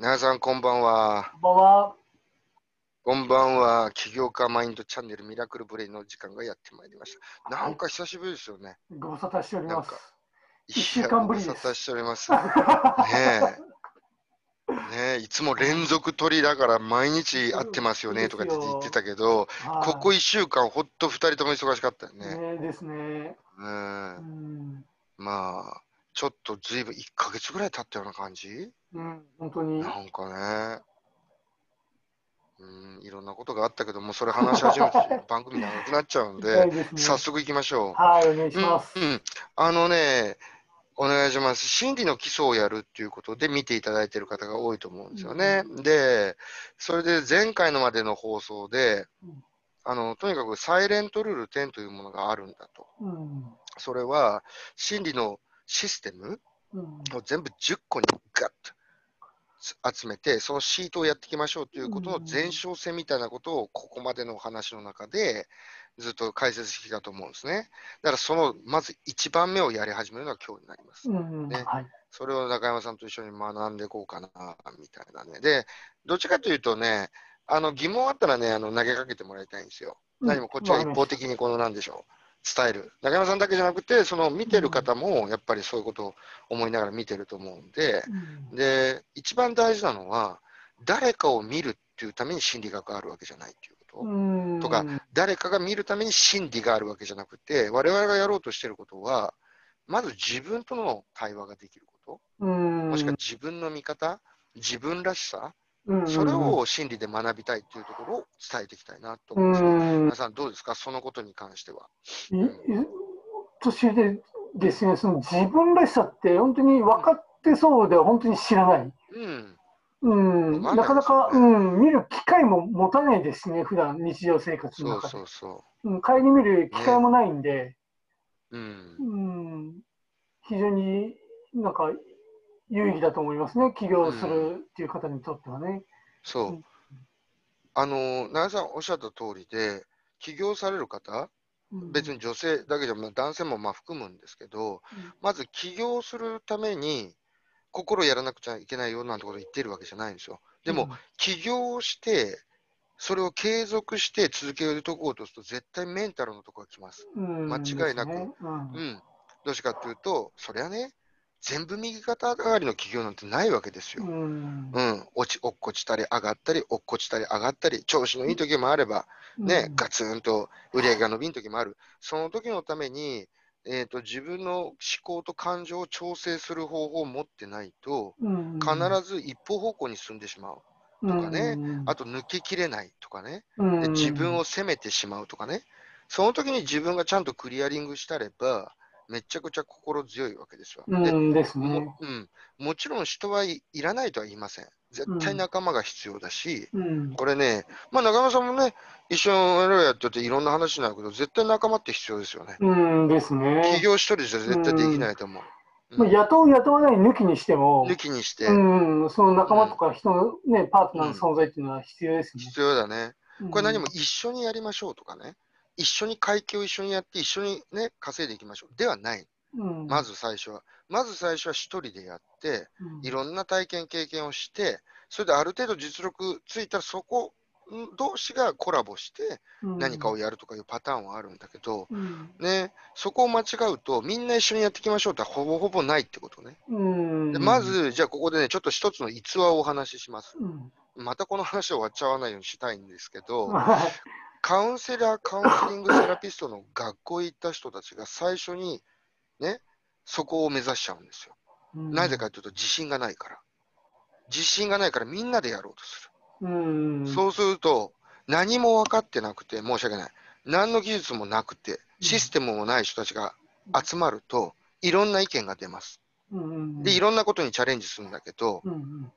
皆さんこんばんは。こんばんは。こんばんは。起業家マインドチャンネルミラクルブレインの時間がやってまいりました。なんか久しぶりですよね。ご無沙汰しておりますなんか。一週間ぶりですご無沙汰しております。ねえ。ねえ、いつも連続取りだから毎日会ってますよねとかって言ってたけど、はいここ1週間ほっと2人とも忙しかったよね。ねですね。うんうん、まあ、ちょっとずいぶん1ヶ月ぐらい経ったような感じ？うん、本当に。なんかね。うん、いろんなことがあったけども、それ話し始めて 番組長くなっちゃうんで、ね早速行きましょう。はい、お願いします。うんうんあのね、お願いします。心理の基礎をやるっていうことで見ていただいている方が多いと思うんですよね。で、それで前回のまでの放送でうん、あのとにかくサイレントルール10というものがあるんだと。うん、それは心理のシステムうん、を全部10個にガッと集めて、そのシートをやっていきましょうということの前哨戦みたいなことをここまでのお話の中でずっと解説してきたと思うんですね。だからそのまず1番目をやり始めるのが今日になります。うん、ねはい。それを中山さんと一緒に学んでいこうかなみたいなね。で、どっちかというとね、あの疑問あったらね、あの投げかけてもらいたいんですよ。何もこっちは一方的にこのなんでしょう、伝える。中山さんだけじゃなくて、その見てる方もやっぱりそういうことを思いながら見てると思うんで、うん。で、一番大事なのは、誰かを見るっていうために心理学があるわけじゃないっていうこと。うん、とか誰かが見るために心理があるわけじゃなくて、我々がやろうとしてることは、まず自分との対話ができること、うん、もしくは自分の見方、自分らしさ、うん、それを心理で学びたいっていうところを伝えていきたいなと思うんですよ。うん、皆さんどうですか、そのことに関しては。年でですね、その自分らしさって本当に分かってそうで本当に知らない。うん、うん、なかなか、うん、見る機会も持たないですしね、普段日常生活の中で。そうそうそう。ん、帰り見る機会もないんで、う。うん。う、ん、非常になんか有意義だと思いますね、起業するっていう方にとってはね。そう。うん。あの、奈良さんおっしゃった通りで、起業される方、うん。別に女性だけじゃなく男性もまあ含むんですけど、まず起業するために心やらなくちゃいけないよなんてことを言ってるわけじゃないんですよ。でも、、起業して、それを継続して続けるところとすると、絶対メンタルのところが来ます。うん。間違いなく。うん。うん。どうしてかというと、そりゃね、全部右肩上がりの起業なんてないわけですよ。うん。うん、落ち、落っこちたり上がったり、落っこちたり上がったり、調子のいい時もあれば、ね、ガツンと売り上げが伸びん時もある。その時のために、えー、と自分の思考と感情を調整する方法を持ってないと、うん。必ず一方方向に進んでしまう。とかね。あと抜けきれないとかね、うん。で自分を責めてしまうとかね、その時に自分がちゃんとクリアリングしたれば、めちゃくちゃ心強いわけですわ。でうんですねも。うん、もちろん人はいいらないとは言いません。絶対仲間が必要だし、うんこれね、まあ、中山さんもね、一緒にやろうやってていろんな話になるけど、絶対仲間って必要ですよね。うんですね起。業一人じゃ絶対できないと思う。まあ雇う、雇わない抜きにしても、抜きにしてうん、その仲間とか人の、ね、パートナーの存在っていうのは必要ですね。必要だね。これ何もうん一緒にやりましょうとかね、一緒に会計を一緒にやって、一緒にね、稼いでいきましょう。ではない。うんまず最初は。まず最初は一人でやって、うんいろんな体験、経験をして、それである程度実力ついたら、そこ同士がコラボして何かをやるとかいうパターンはあるんだけど、うんね、そこを間違うと、みんな一緒にやっていきましょうってほぼほぼないってことね。うんでま、ず、じゃあここでね、ちょっと一つの逸話をお話しします。うんまたこの話終わっちゃわないようにしたいんですけど、は いカウンセラー、カウンセリングセラピストの学校へ行った人たちが最初にね、そこを目指しちゃうんですよ。なぜかというと自信がないから。自信がないからみんなでやろうとすうんる。そうすると何も分かってなくて申し訳ない。何の技術もなくてシステムもない人たちが集まるといろんな意見が出ます。うんで、いろんなことにチャレンジするんだけど、うん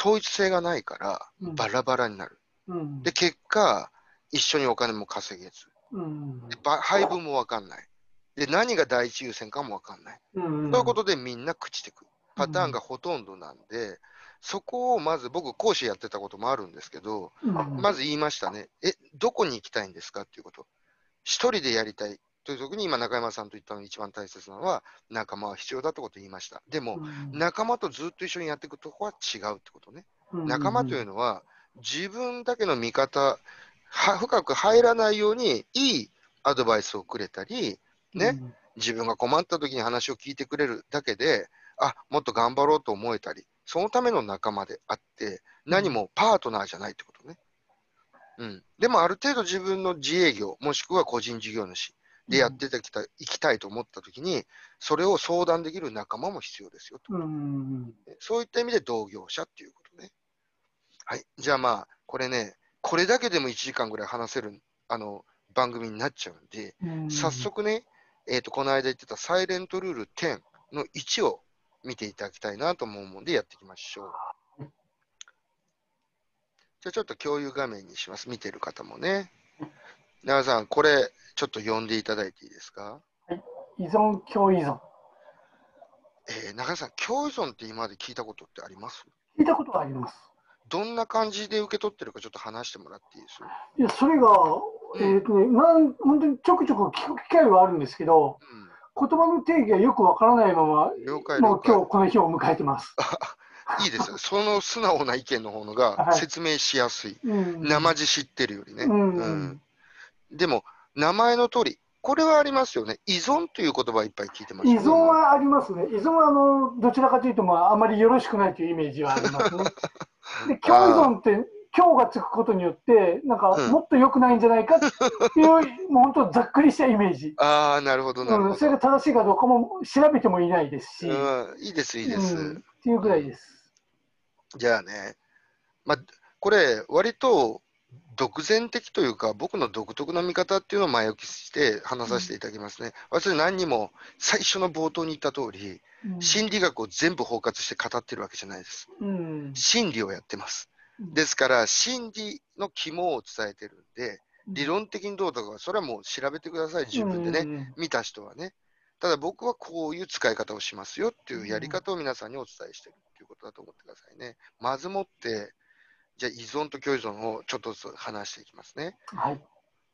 統一性がないからうんバラバラになる。うんで、結果、一緒にお金も稼げず。うん配分も分かんない。で、何が第一優先かも分かんない。うんということでみんな朽ちてくパターンがほとんどなんで、そこをまず僕講師やってたこともあるんですけど、うんまず言いましたね。え、どこに行きたいんですかっていうこと。一人でやりたい。という時に今中山さんと言ったのが一番大切なのは仲間は必要だってことを言いました。でも、うん仲間とずっと一緒にやっていくとこは違うってことね。うん仲間というのは自分だけの見方は深く入らないようにいいアドバイスをくれたりね自分が困った時に話を聞いてくれるだけであもっと頑張ろうと思えたりそのための仲間であって何もパートナーじゃないってことね。うん、でもある程度自分の自営業もしくは個人事業主でやってきた、いきたいと思った時にそれを相談できる仲間も必要ですよと。うんうんそういった意味で同業者っていうことね。はい。じゃあまあ、これね、これだけでも1時間ぐらい話せるあの番組になっちゃうんで、うん早速ね、えーと、この間言ってたサイレントルール10の1を見ていただきたいなと思うのでやっていきましょう。じゃあちょっと共有画面にします。見てる方もね。長さん、これちょっと読んでいただいていいですか？依存、共依存。えー、中田さん、共依存って今まで聞いたことってあります？聞いたことがあります。どんな感じで受け取ってるかちょっと話してもらっていいです？いや、それが、えっ、とね、なん、本当にちょくちょく聞く機会はあるんですけど、言葉の定義がよくわからないまま、もう今解日この日を迎えてます。いいですよ。その素直な意見の方のが はい説明しやすい。うん生地知ってるよりね。うんうんでも、名前の通り、これはありますよね。依存という言葉いっぱい聞いてますね。存はありますね。依存はあのどちらかというと、まあ、あまりよろしくないというイメージはありますね。で、共依存って、今日がつくことによって、なんかうんもっと良くないんじゃないかっていう、もう本当ざっくりしたイメージ。ああ、なるほど、なるうん、ほど。それが正しいかどうかも調べてもいないですし、うん、いいです、いいです。うんっていうぐらいです。じゃあね、まあ、これ、割と独善的というか、僕の独特な見方っていうのを前置きして話させていただきますね。私、何にも最初の冒頭に言った通り、うん心理学を全部包括して語ってるわけじゃないです。うん心理をやってます。うんですから、心理の肝を伝えてるんで、理論的にどうとか、それはもう調べてください、自分でね、ね。見た人はね。ただ僕はこういう使い方をしますよっていうやり方を皆さんにお伝えしてるっていうことだと思ってくださいね。まずもって、じゃあ依存と共依存をちょっとずつ話していきますね。はい。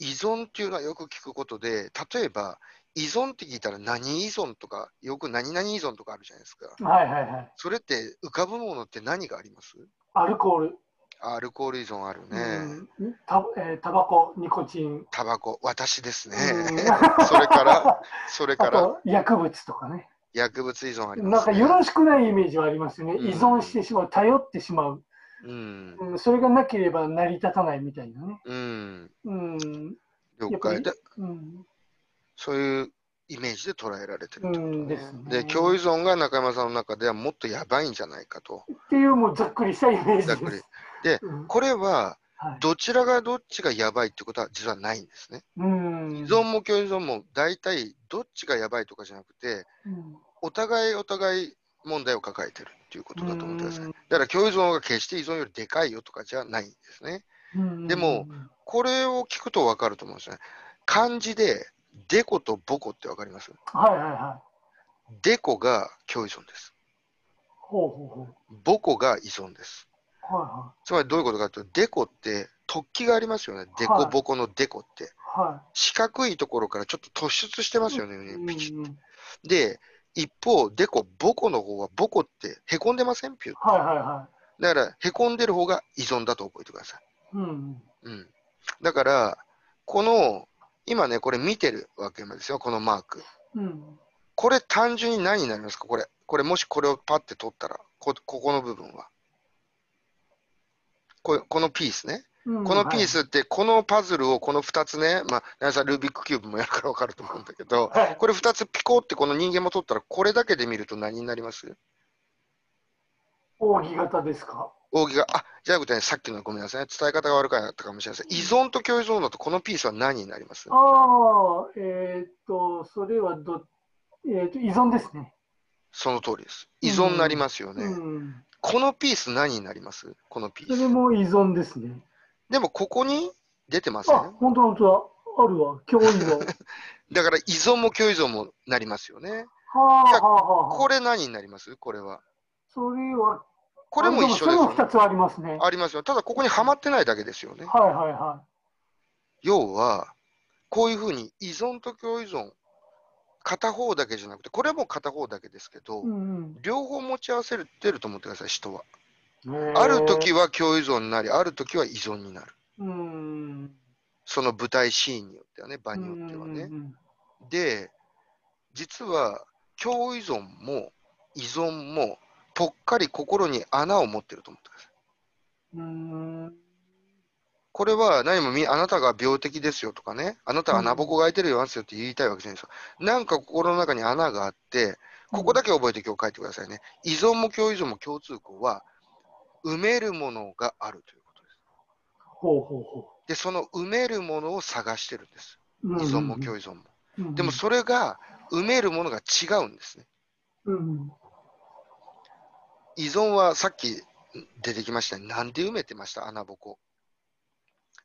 依存っていうのはよく聞くことで、例えば依存って聞いたら何依存とか、よく何々依存とかあるじゃないですか。はいはいはい。それって浮かぶものって何があります？アルコール、アルコール依存あるね。うんたえータバコ、ニコチン、タバコ、私ですね。うん それから、それあからと薬物とかね。薬物依存ありなんます、ね。かよろしくないイメージはありますよね。うん依存してしまう、頼ってしまう。うん。うん、それがなければ成り立たないみたいなね。うん。うん。了解で、うん。そういうイメージで捉えられてるとうんね。ですねで、共依存が中山さんの中ではもっとやばいんじゃないかと。っていうもうざっくりしたイメージです。ざっくり。で、うんこれははいどちらがどっちがやばいってことは実はないんですね。うん。依存も共依存も大体どっちがやばいとかじゃなくて、うんお互いお互い問題を抱えてるっていうことだと思ってください。うんだから共依存が決して依存よりでかいよとかじゃないんですね。うんでも、これを聞くと分かると思うんですね。漢字で、デコとボコって分かります？はいはいはい。デコが共依存です。ほうほうほう。ボコが依存です。はつまりどういうことかというと、デコって突起がありますよね。デコボコのデコって。いは四角いところからちょっと突出してますよね、い。ピチッうんで、一方、デコ、ボコの方は、ボコってへこんでません？ピュッはいはいはだから、へこんでる方が依存だと覚えてください。い。うん。うん。だから、この、今ね、これ見てるわけですよ、このマーク。うん。これ単純に何になりますか？これ。これもしこれをパッて取ったら、こここの部分は。これこのピースね。うんこのピースって、このパズルをこの2つね、まあ、皆さんルービックキューブもやるから分かると思うんだけど、はい。これ2つピコってこの人間も取ったら、これだけで見ると何になります？扇形ですか？扇が、あ、じゃなくてね、さっきのごめんなさいね、伝え方が悪かったかもしれません。依存と共依存だと、このピースは何になります？ああ、えーっと、それはど、えーっと、依存ですね。その通りです。依存になりますよね。うん。このピース何になります？このピーそれス。も依存ですね。でも、ここに出てません？あ、本当本当だ。あるわ。共依存。だから依存も共依存もなりますよね。はあはあはあはあ。これ何になります？これは。それは、これも一緒ですよね。2つありますね。ありますよ。ただここにはまってないだけですよね。はいはいは要は、こういうふうに依存と共依存、片方だけじゃなくて、これはもう片方だけですけど、うん両方持ち合わせてると思ってください、人は。うん、ある時は共依存になり、ある時は依存になる。うん、その舞台シーンによってはね、場によってはね。うんで、実は共依存も依存もぽっかり心に穴を持ってると思ってください。うんこれは何もみあなたが病的ですよとかね、あなたは穴ぼこが開いてるよですよって言いたいわけじゃないですよ。なんか心の中に穴があって、ここだけ覚えて今日書いてくださいね。依存も共依存も共通項は、埋めるものがあるということです。ほうほうほで、その埋めるものを探してるんです。う。依存も共依存も。うんでもそれが埋めるものが違うんですね。うん、依存はさっき出てきましたね。なんで埋めてました？穴ぼこ。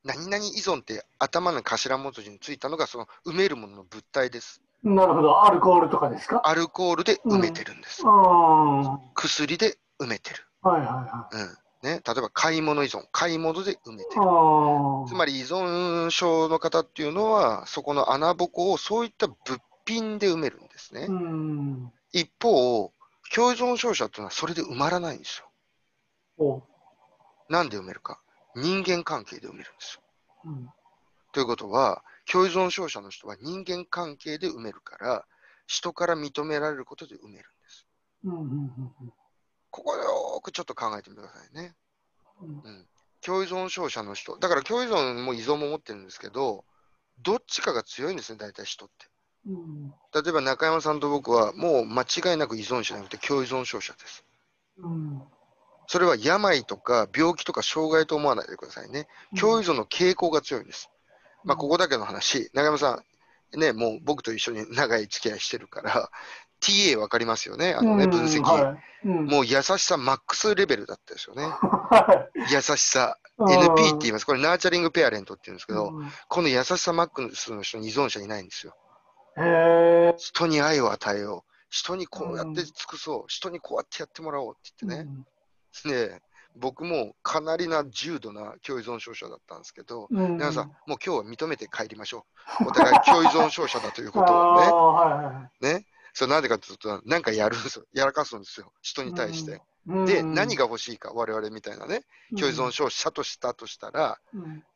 何々依存って頭の頭文字についたのがその埋めるものの物体です。なるほど。アルコールとかですか？アルコールで埋めてるんです。うん。は薬で埋めてる。いはいはうんね、例えば買い物依存、買い物で埋めてい。る。あつまり依存症の方っていうのは、そこの穴ぼこをそういった物品で埋めるんですね。うん。一方、共依存症者っていうのはそれで埋まらないんですよ。ほなんで埋めるか。人間関係で埋めるんですよ。う。うん。ということは、共依存症者の人は人間関係で埋めるから、人から認められることで埋めるんです。うんうんここでよーくちょっと考えてみてくださいね。うんうん。共依存症者の人。だから共依存も依存も持ってるんですけど、どっちかが強いんですね、大体人って。うん。例えば中山さんと僕はもう間違いなく依存者じゃなくて共依存症者です。うん。それは病とか病気とか障害と思わないでくださいね。共依存の傾向が強いんです。まあ、ここだけの話、中山さん、ね、もう僕と一緒に長い付き合いしてるから、TA 分かりますよね、あのね、うん分析。はいうん、もう優しさマックスレベルだったですよね。は 優しさ。い NP って言います。これナーチャリングペアレントって言うんですけど、うんこの優しさマックスの人に依存者いないんですよ。人に愛を与えよう。人にこうやって尽くそう。人にこうやってやってもらおうって言ってね。で、僕もかなりな重度な共依存症者だったんですけど、うん。皆さん、もう今日は認めて帰りましょう。お互い共依存症者だということをね。はいはいね。それなんでかというと、なんかやるんですよ。やらかすんですよ。人に対して。うん。で、何が欲しいか、我々みたいなね、共依存症者としたとしたら、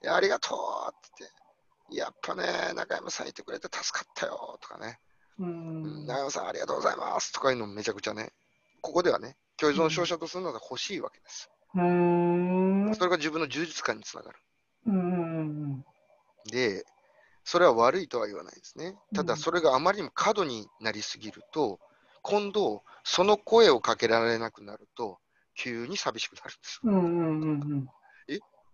ありがとうって言って、やっぱね、中山さんいてくれて助かったよとかね、中山さんありがとうございます。とかいうのもめちゃくちゃね、ここではね、共依存症者とするのが欲しいわけです。うん。それが自分の充実感につながる。うん。で、それは悪いとは言わないですね。ただ、うんそれがあまりにも過度になりすぎると、今度、その声をかけられなくなると、急に寂しくなるんです。うんうんうん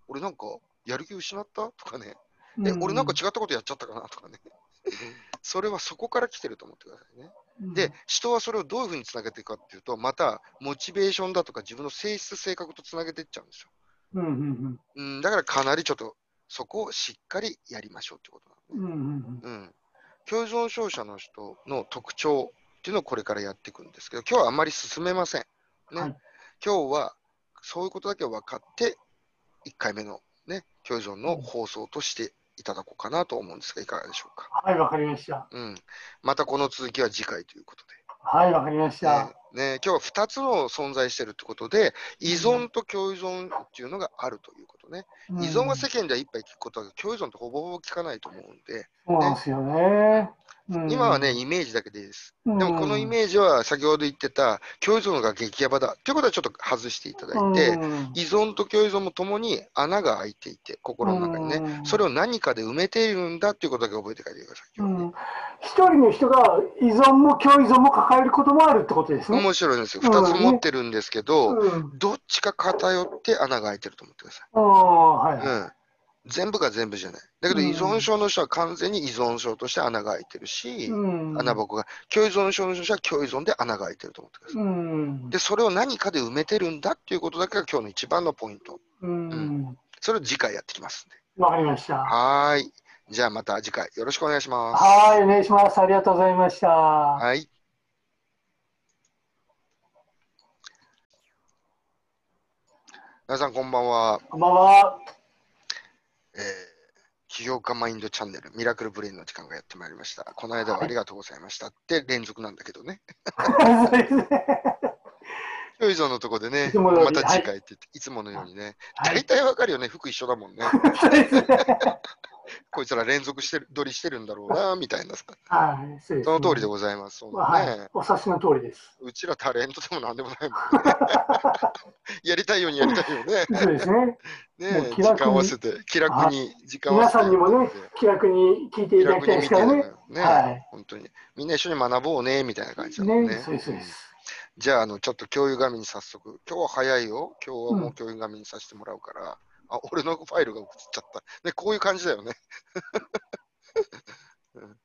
俺なんか、やる気失った？とかね、うんえ、俺なんか違ったことやっちゃったかな？とかね。それはそこから来てると思ってくださいね。で、人はそれをどういうふうにつなげていくかっていうと、また、モチベーションだとか自分の性質、性格とつなげていっちゃうんですよ。うんうんうん、だからかなりちょっと、そこをしっかりやりましょうってことなのね。うんうんうん。共依存症者の人の特徴っていうのをこれからやっていくんですけど、今日はあんまり進めません。ね。はい今日はそういうことだけ分かって、1回目のね、共依存の放送としていただこうかなと思うんですが、いかがでしょうか？はい、わかりました。うん。またこの続きは次回ということで。はい、わかりました。ねね、今日は2つの存在しているということで、依存と共依存っていうのがあるということね。依存は世間ではいっぱい聞くことだけど、共依存ってほぼほぼ聞かないと思うんで、そうですよね。今はね、イメージだけでいいです。うんでもこのイメージは先ほど言ってた共依存が激ヤバだということはちょっと外していただいて、うん依存と共依存もともに穴が開いていて、心の中にね、うんそれを何かで埋めているんだということだけ覚えて帰ってください。一人の人が依存も共依存も抱えることもあるってことですね。面白いんですよ。うん2つ持ってるんですけど、うん。どっちか偏って穴が開いてると思ってください。はい。うん、全部が全部じゃない。だけどうん依存症の人は完全に依存症として穴が開いてるし、うん。穴ぼこが、共依存症の人は共依存で穴が開いてると思ってください。うん。で、それを何かで埋めてるんだっていうことだけが今日の一番のポイント。うん。それを次回やってきますんで。わかりました。はーい。じゃあまた次回よろしくお願いします。はい、お願いします。ありがとうございました。はい。皆さんこんばんは。こんばんは。えー、起業家マインドチャンネル、ミラクルブレインの時間がやってまいりました。この間はありがとうございましたって連続なんだけどね。よいぞのとこでねまにた次回っていつものようにね、はい大体わかるよね、服一緒だもんね。こいつら連続してる、撮りしてるんだろうな、みたいなさ。はい、そうです、その通りでございます。ね。はい、お察しの通りです。うちらタレントでもなんでもないもんね。やりたいようにやりたいよね。そうですね。ね時間合わせて、気楽に時間合わ皆せて。さんにもね、気楽に聞いてい気ただきたいですからね。ね、はい本当に。みんな一緒に学ぼうね、みたいな感じだもんね。ね、そうです、そうです。じゃあ、あの、ちょっと共有画面に早速、今日は早いよ。今日はもう共有画面にさせてもらうから、あ、俺のファイルが映っちゃった。ね、こういう感じだよね。うん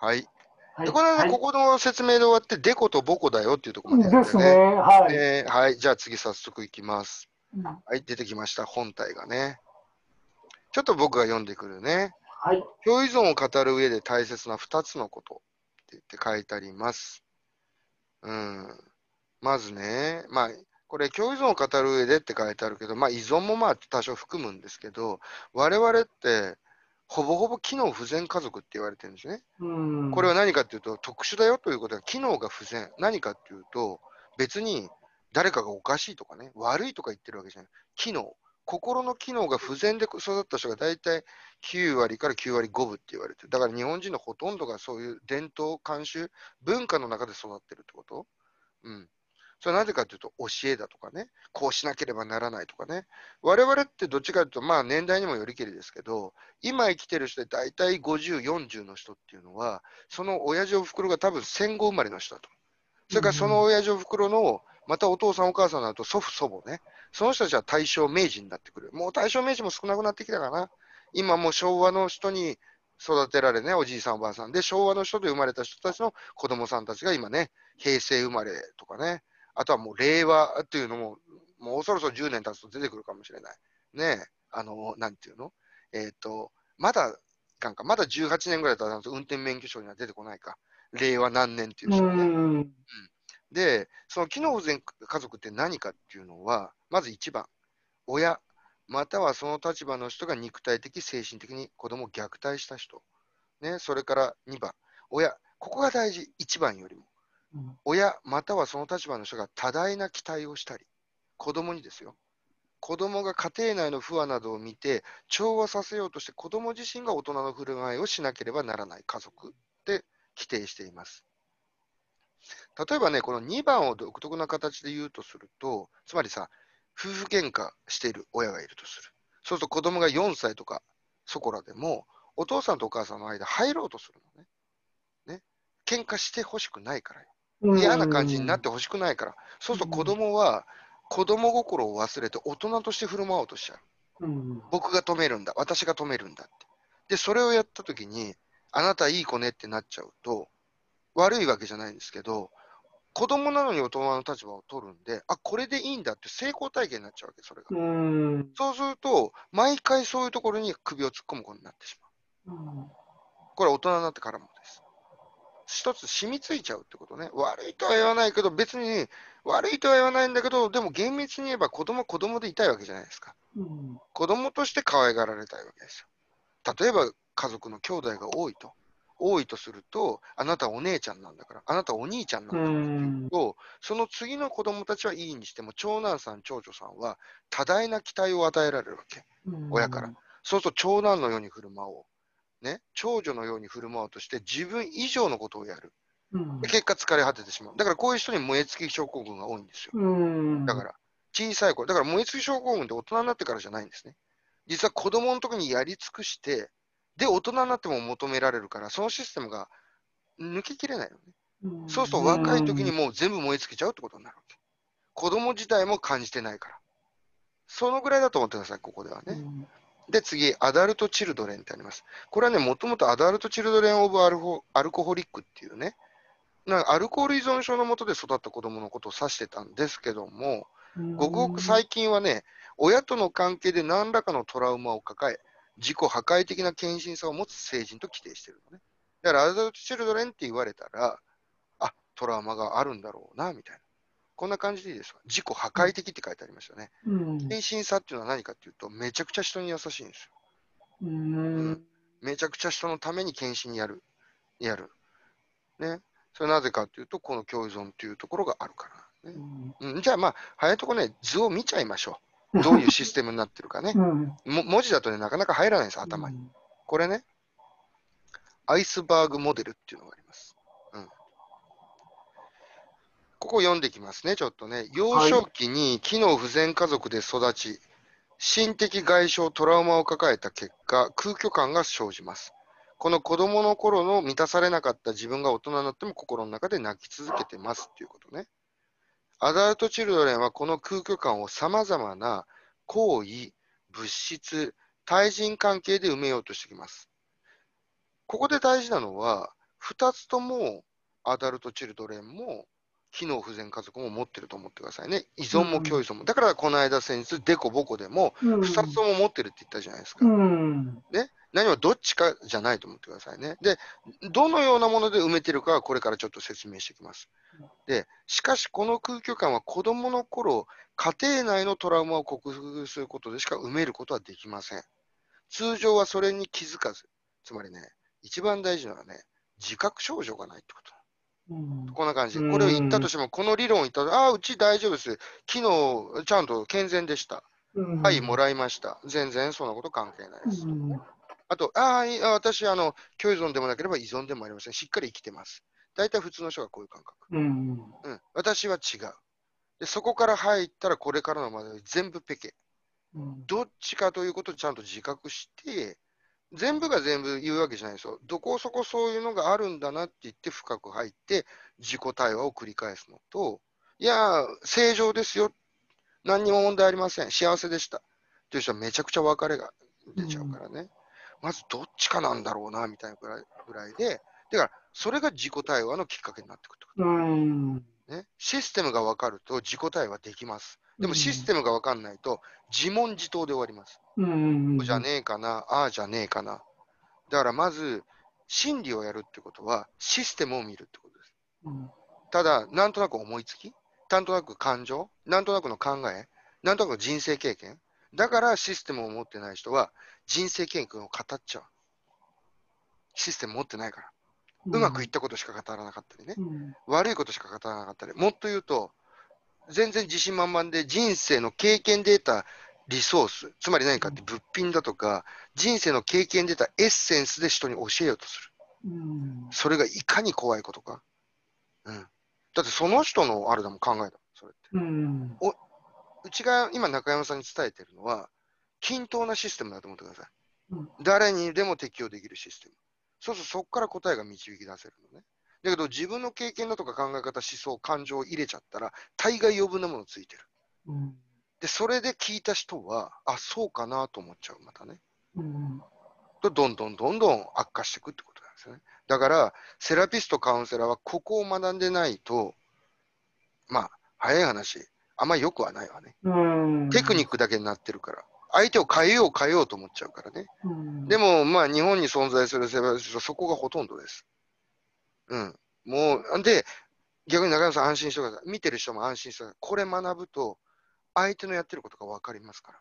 はい。はいでこの間、はいここの説明で終わって、デコとボコだよっていうところまでやったですね。はい。ねはい。じゃあ次早速いきます。うんはい、出てきました。本体がね。ちょっと僕が読んでくるね。はい。共依存を語る上で大切な2つのことって言って書いてあります。うん。まずね、まあ、これ、共依存を語る上でって書いてあるけど、まあ、依存もまあ多少含むんですけど、我々って、ほぼほぼ機能不全家族って言われてるんですね。うん。これは何かっていうと、特殊だよということは、機能が不全。何かっていうと、別に誰かがおかしいとかね、悪いとか言ってるわけじゃない。機能。心の機能が不全で育った人が大体9割から9割5分って言われてる。だから日本人のほとんどがそういう伝統、慣習、文化の中で育ってるってことうん。それはなぜかというと、教えだとかね、こうしなければならないとかね。我々ってどっちかというと、まあ年代にもよりけりですけど、今生きてる人で大体50、40の人っていうのは、その親父おふくろが多分戦後生まれの人だと。それからその親父おふくろの、またお父さんお母さんになると祖父祖母ね。その人たちは大正明治になってくる。もう大正明治も少なくなってきたかな。今もう昭和の人に育てられね、おじいさんおばあさんで、昭和の人で生まれた人たちの子供さんたちが今ね、平成生まれとかね、あとはもう令和っていうのも、もうそろそろ10年経つと出てくるかもしれない。ねあの、なんていうの？えっ、と、まだ、かんか、まだ18年ぐらい経たないと運転免許証には出てこないか。令和何年っていうう人ね。ん。で、その機能不全家族って何かっていうのは、まず1番、親、またはその立場の人が肉体的、精神的に子供を虐待した人。ね、それから2番、親、ここが大事、1番よりも。親、またはその立場の人が多大な期待をしたり、子供にですよ。子供が家庭内の不和などを見て、調和させようとして子供自身が大人の振る舞いをしなければならない家族って規定しています。例えばね、この2番を独特な形で言うとすると、つまりさ、夫婦喧嘩している親がいるとする。そうすると子供が4歳とかそこらでも、お父さんとお母さんの間入ろうとするのね。ね。喧嘩してほしくないからよ。うん嫌な感じになってほしくないから。そうすると子供は子供心を忘れて大人として振る舞おうとしちゃう。うん。僕が止めるんだ。私が止めるんだって。で、それをやったときに、あなたいい子ねってなっちゃうと、悪いわけじゃないんですけど、子供なのに大人の立場を取るんで、あ、これでいいんだって成功体験になっちゃうわけ、それが。うん。そうすると、毎回そういうところに首を突っ込むことになってしまう。うんこれは大人になってからも。一つ染みついちゃうってことね。悪いとは言わないけど、別に悪いとは言わないんだけど、でも厳密に言えば子供は子供でいたいわけじゃないですか。うん子供として可愛がられたいわけですよ。例えば家族の兄弟が多いと。多いとすると、あなたはお姉ちゃんなんだから、あなたはお兄ちゃんなんだからっていうと、その次の子供たちはいいにしても、長男さん、長女さんは多大な期待を与えられるわけ。親から。そうすると長男のように振る舞おう。ね、長女のように振る舞おうとして自分以上のことをやる。うんで結果疲れ果ててしまう。だからこういう人に燃え尽き症候群が多いんですよ。うん。だから、小さい頃、だから燃え尽き症候群って大人になってからじゃないんですね。実は子供の時にやり尽くして、で、大人になっても求められるから、そのシステムが抜けきれないのね。うん、そうすると若い時にもう全部燃え尽きちゃうってことになるわけ。子供自体も感じてないから。そのぐらいだと思ってください、ここではね。うん、で、次、アダルト・チルドレンってあります。これはね、もともとアダルト・チルドレン・オブアルホ・アルコホリックっていうね、なんかアルコール依存症のもとで育った子供のことを指してたんですけども、ごくごく最近はね、親との関係で何らかのトラウマを抱え、自己破壊的な献身さを持つ成人と規定してるのね。だから、アダルト・チルドレンって言われたら、あ、トラウマがあるんだろうな、みたいな。こんな感じでいいですか？自己破壊的って書いてありましたね。うん、献身さっていうのは何かっていうと、めちゃくちゃ人に優しいんですよ。うん。めちゃくちゃ人のために献身やる。やる。ね。それなぜかというと、この共依存というところがあるから、ねうん。じゃあまあ、早いとこね、図を見ちゃいましょう。どういうシステムになってるかね。うん。も文字だとね、なかなか入らないんです、頭に。これね、アイスバーグモデルっていうのがあります。うん、ここ読んできますね、ちょっとね。幼少期に機能不全家族で育ち、心的外傷、トラウマを抱えた結果、空虚感が生じます。この子供の頃の満たされなかった自分が大人になっても心の中で泣き続けてますっていうことね。アダルト・チルドレンはこの空虚感を様々な行為、物質、対人関係で埋めようとしてきます。ここで大事なのは、2つともアダルト・チルドレンも機能不全家族も持ってると思ってくださいね。依存も共依存も。だからこの間先日、デコボコでもうん。2つとも持ってるって言ったじゃないですか。うん。何もどっちかじゃないと思ってくださいね。で、どのようなもので埋めてるかはこれからちょっと説明していきます。で、しかしこの空虚感は子供の頃、家庭内のトラウマを克服することでしか埋めることはできません。通常はそれに気づかず、つまりね、一番大事なのはね、自覚症状がないってこと。うん。こんな感じ。うんこれを言ったとしても、この理論を言ったら、ああ、うち大丈夫です。昨日ちゃんと健全でした。うんはい、もらいました。全然そんなこと関係ないです。うん。あと、ああ、私、あの、共依存でもなければ依存でもありません。しっかり生きてます。大体普通の人がこういう感覚。うん。うん、私は違う。で、そこから入ったらこれからのまで全部ペケ。うん。どっちかということをちゃんと自覚して、全部が全部言うわけじゃないですよ。どこそこそういうのがあるんだなって言って深く入って自己対話を繰り返すのと、いやー、正常ですよ。何にも問題ありません。幸せでした。という人はめちゃくちゃ別れが出ちゃうからね。まずどっちかなんだろうな、みたいなぐらいぐらいで、だからそれが自己対話のきっかけになってくるってことうん。ね。システムが分かると自己対話できます。でもシステムが分かんないと自問自答で終わります。うん。じゃねえかな、ああじゃねえかな。だからまず、心理をやるってことは、システムを見るってことです。うん。ただ、なんとなく思いつき、なんとなく感情、なんとなくの考え、なんとなく人生経験。だからシステムを持ってない人は人生経験を語っちゃう。システム持ってないから。うまくいったことしか語らなかったりね。うん。悪いことしか語らなかったり。もっと言うと、全然自信満々で人生の経験で得たリソース、つまり何かって物品だとか、人生の経験で得たエッセンスで人に教えようとする。うん。それがいかに怖いことか。うん。だってその人のあれだもん、考えだもん、それって。うん。うちが今中山さんに伝えてるのは、均等なシステムだと思ってください。うん誰にでも適用できるシステム。そうするとそこから答えが導き出せるのね。だけど自分の経験だとか考え方、思想、感情を入れちゃったら、大概余分なものついてる。うん。で、それで聞いた人は、あ、そうかなと思っちゃう、またね。うん。と、どんどんどんどん悪化していくってことなんですよね。だから、セラピスト、カウンセラーはここを学んでないと、まあ、早い話、あんま良くはないわね。うん。テクニックだけになってるから。相手を変えよう変えようと思っちゃうからね。うん。でも、まあ、日本に存在するセラピストはそこがほとんどです。うん。もう、で、逆に中山さん安心してください。見てる人も安心してください。これ学ぶと、相手のやってることが分かりますから。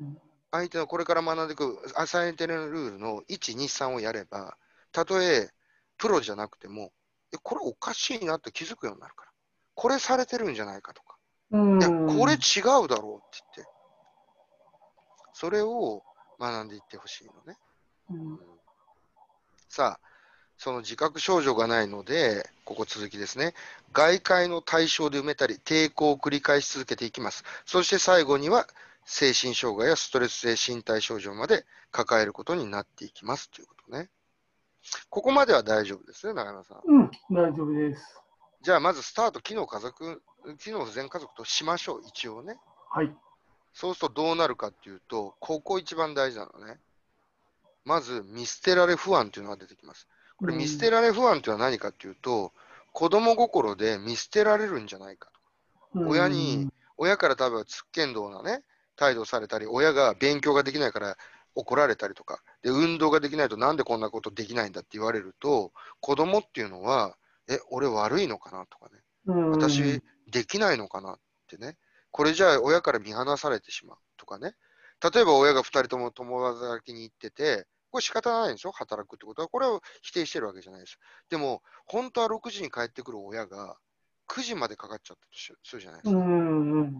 うん相手のこれから学んでいくアサインテルルールの1、2、3をやれば、たとえプロじゃなくても、えこれおかしいなって気づくようになるから。これされてるんじゃないかとか。うん。いや、これ違うだろうって言って。それを学んでいってほしいのね。うん。さあ、その自覚症状がないので、ここ続きですね。外界の対象で埋めたり、抵抗を繰り返し続けていきます。そして最後には、精神障害やストレス性身体症状まで抱えることになっていきますということね。ここまでは大丈夫ですね、中山さん。うん。大丈夫です。じゃあ、まずスタート、機能家族、機能不全家族としましょう、一応ね。はい。そうするとどうなるかっていうと、ここ一番大事なのね。まず、見捨てられ不安というのが出てきます。これ、見捨てられ不安というのは何かっていうと、子供心で見捨てられるんじゃないかと。うん。親に、親から多分つっけんどうなね、態度をされたり、親が勉強ができないから怒られたりとか、で、運動ができないとなんでこんなことできないんだって言われると、子供っていうのは、え、俺悪いのかなとかね、うん、私できないのかなってね、これじゃあ親から見放されてしまうとかね、例えば親が2人とも共働きに行ってて、これ仕方ないでしょ？働くってことは。これを否定してるわけじゃないです。でも、本当は6時に帰ってくる親が9時までかかっちゃったとするじゃないですか。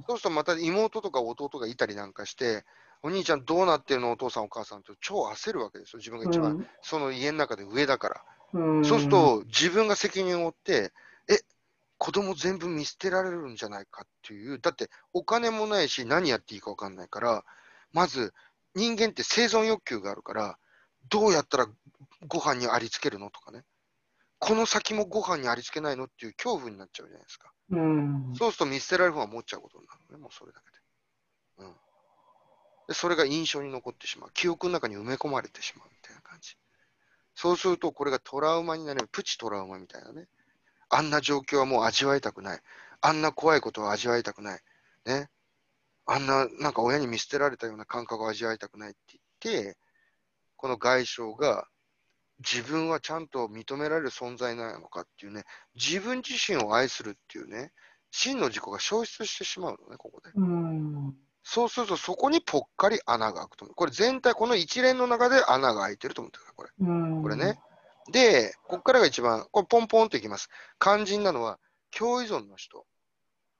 そうするとまた妹とか弟がいたりなんかして、お兄ちゃんどうなってるの？お父さんお母さんと超焦るわけですよ。自分が一番、その家の中で上だから。そうすると自分が責任を負って、え、子供全部見捨てられるんじゃないかっていう、だってお金もないし何やっていいか分かんないから、まず人間って生存欲求があるから、どうやったらご飯にありつけるのとかね、この先もご飯にありつけないのっていう恐怖になっちゃうじゃないですか。うん、そうすると見捨てられる方が持っちゃうことになるね、もうそれだけで。うん、でそれが印象に残ってしまう。記憶の中に埋め込まれてしまうみたいな感じ。そうすると、これがトラウマになる、プチトラウマみたいなね。あんな状況はもう味わいたくない。あんな怖いことは味わいたくない。ね。あんな、なんか親に見捨てられたような感覚を味わいたくないって言って、この外傷が自分はちゃんと認められる存在なのかっていうね、自分自身を愛するっていうね、真の自己が消失してしまうのね、ここで。そうすると、そこにぽっかり穴が開くと思う。これ全体、この一連の中で穴が開いてると思ってください、これ。これね。で、ここからが一番、これポンポンといきます。肝心なのは、共依存の人。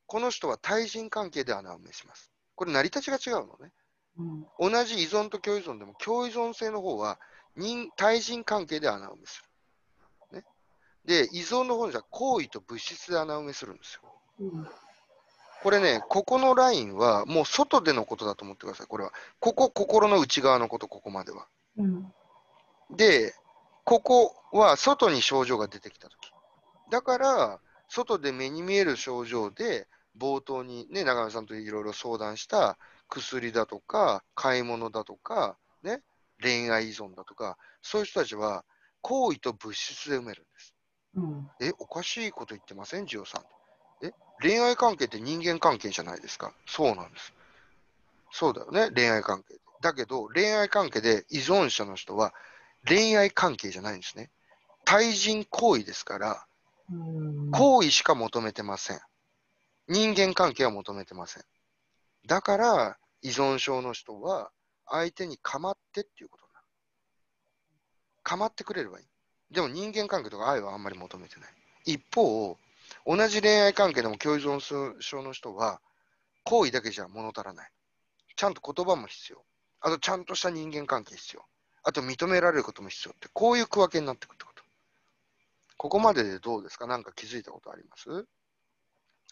この人は対人関係で穴を埋めします。これ成り立ちが違うのね。うん、同じ依存と共依存でも、共依存性の方は人対人関係で穴埋めする。ね、で、依存の方じゃ行為と物質で穴埋めするんですよ。うんこれね、ここのラインはもう外でのことだと思ってください、これは。ここ、心の内側のこと、ここまでは。うん、で、ここは外に症状が出てきたとき。だから、外で目に見える症状で、冒頭にね、長山さんといろいろ相談した薬だとか、買い物だとか、ね、恋愛依存だとか、そういう人たちは行為と物質で埋めるんです。うん、え、おかしいこと言ってません、ジオさん。え、恋愛関係って人間関係じゃないですか？そうなんです。そうだよね、恋愛関係。だけど、恋愛関係で依存者の人は恋愛関係じゃないんですね。対人行為ですから、行為しか求めてません。人間関係は求めてません。だから、依存症の人は、相手に構ってっていうことになる。構ってくれればいい。でも人間関係とか愛はあんまり求めてない。一方、同じ恋愛関係でも共依存症の人は、行為だけじゃ物足らない。ちゃんと言葉も必要。あと、ちゃんとした人間関係必要。あと、認められることも必要って、こういう区分けになってくってこと。ここまででどうですか？何か気づいたことあります？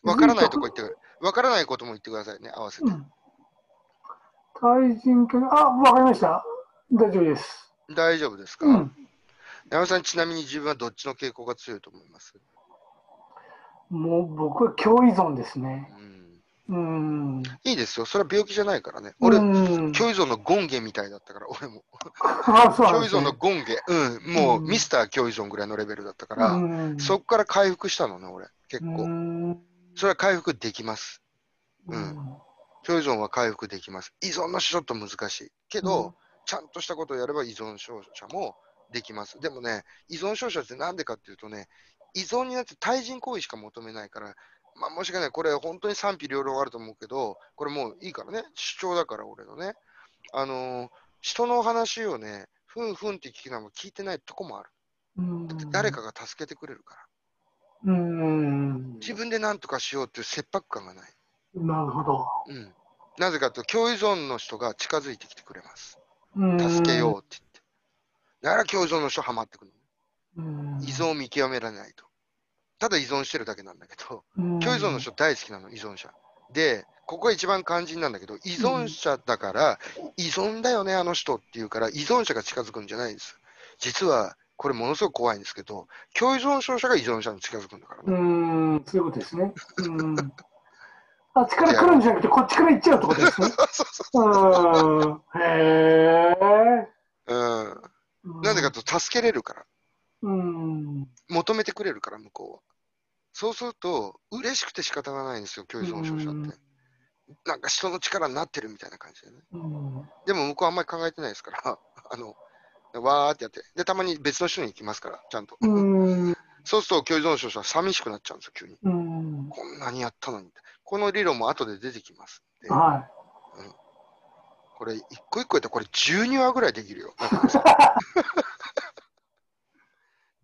わからないとこ言ってくわからないことも言ってくださいね、合わせて。うん、対人あ、わかりました。大丈夫です。大丈夫ですか、うん、山さん、ちなみに自分はどっちの傾向が強いと思います？もう僕は共依存ですね。うん。いいですよ。それは病気じゃないからね。俺、共依存のゴンゲみたいだったから、俺も。共依存のゴンゲ。うん。もう、ミスター共依存ぐらいのレベルだったから、そこから回復したのね、俺。結構。それは回復できます。うん。共依存は回復できます。依存の人ちょっと難しい。けど、ちゃんとしたことをやれば依存症者もできます。でもね、依存症者ってなんでかっていうとね、依存になって対人行為しか求めないから、まあ、もしかね、これ本当に賛否両論あると思うけど、これもういいからね、主張だから俺のね、あのー、人の話をね、ふんふんって聞きながら聞いてないとこもある。だって誰かが助けてくれるから。うん自分で何とかしようっていう切迫感がない。なるほど。うん。なぜかというと、共依存の人が近づいてきてくれます。助けようって言って。だから共依存の人はまってくるの。依存を見極められないと。ただ依存してるだけなんだけど、共依存の人大好きなの、依存者。で、ここが一番肝心なんだけど、依存者だから、依存だよね、あの人っていうから、依存者が近づくんじゃないんです。実は、これものすごく怖いんですけど、共依存症者が依存者に近づくんだからね。うん、そういうことですね。うんあっちから来るんじゃなくて、こっちから行っちゃうってことですね。そうそうへえ。うん。なんでかと、助けれるから。うん。求めてくれるから、向こうは。そうすると、嬉しくて仕方がないんですよ、教依存症者って。なんか人の力になってるみたいな感じでね。でも向こうはあんまり考えてないですから、あの、わーってやって、で、たまに別の人に行きますから、ちゃんと。そうすると、教依存症者は寂しくなっちゃうんですよ、急に。こんなにやったのに。この理論も後で出てきます。はい。うん、これ、一個一個やったら、これ12話ぐらいできるよ。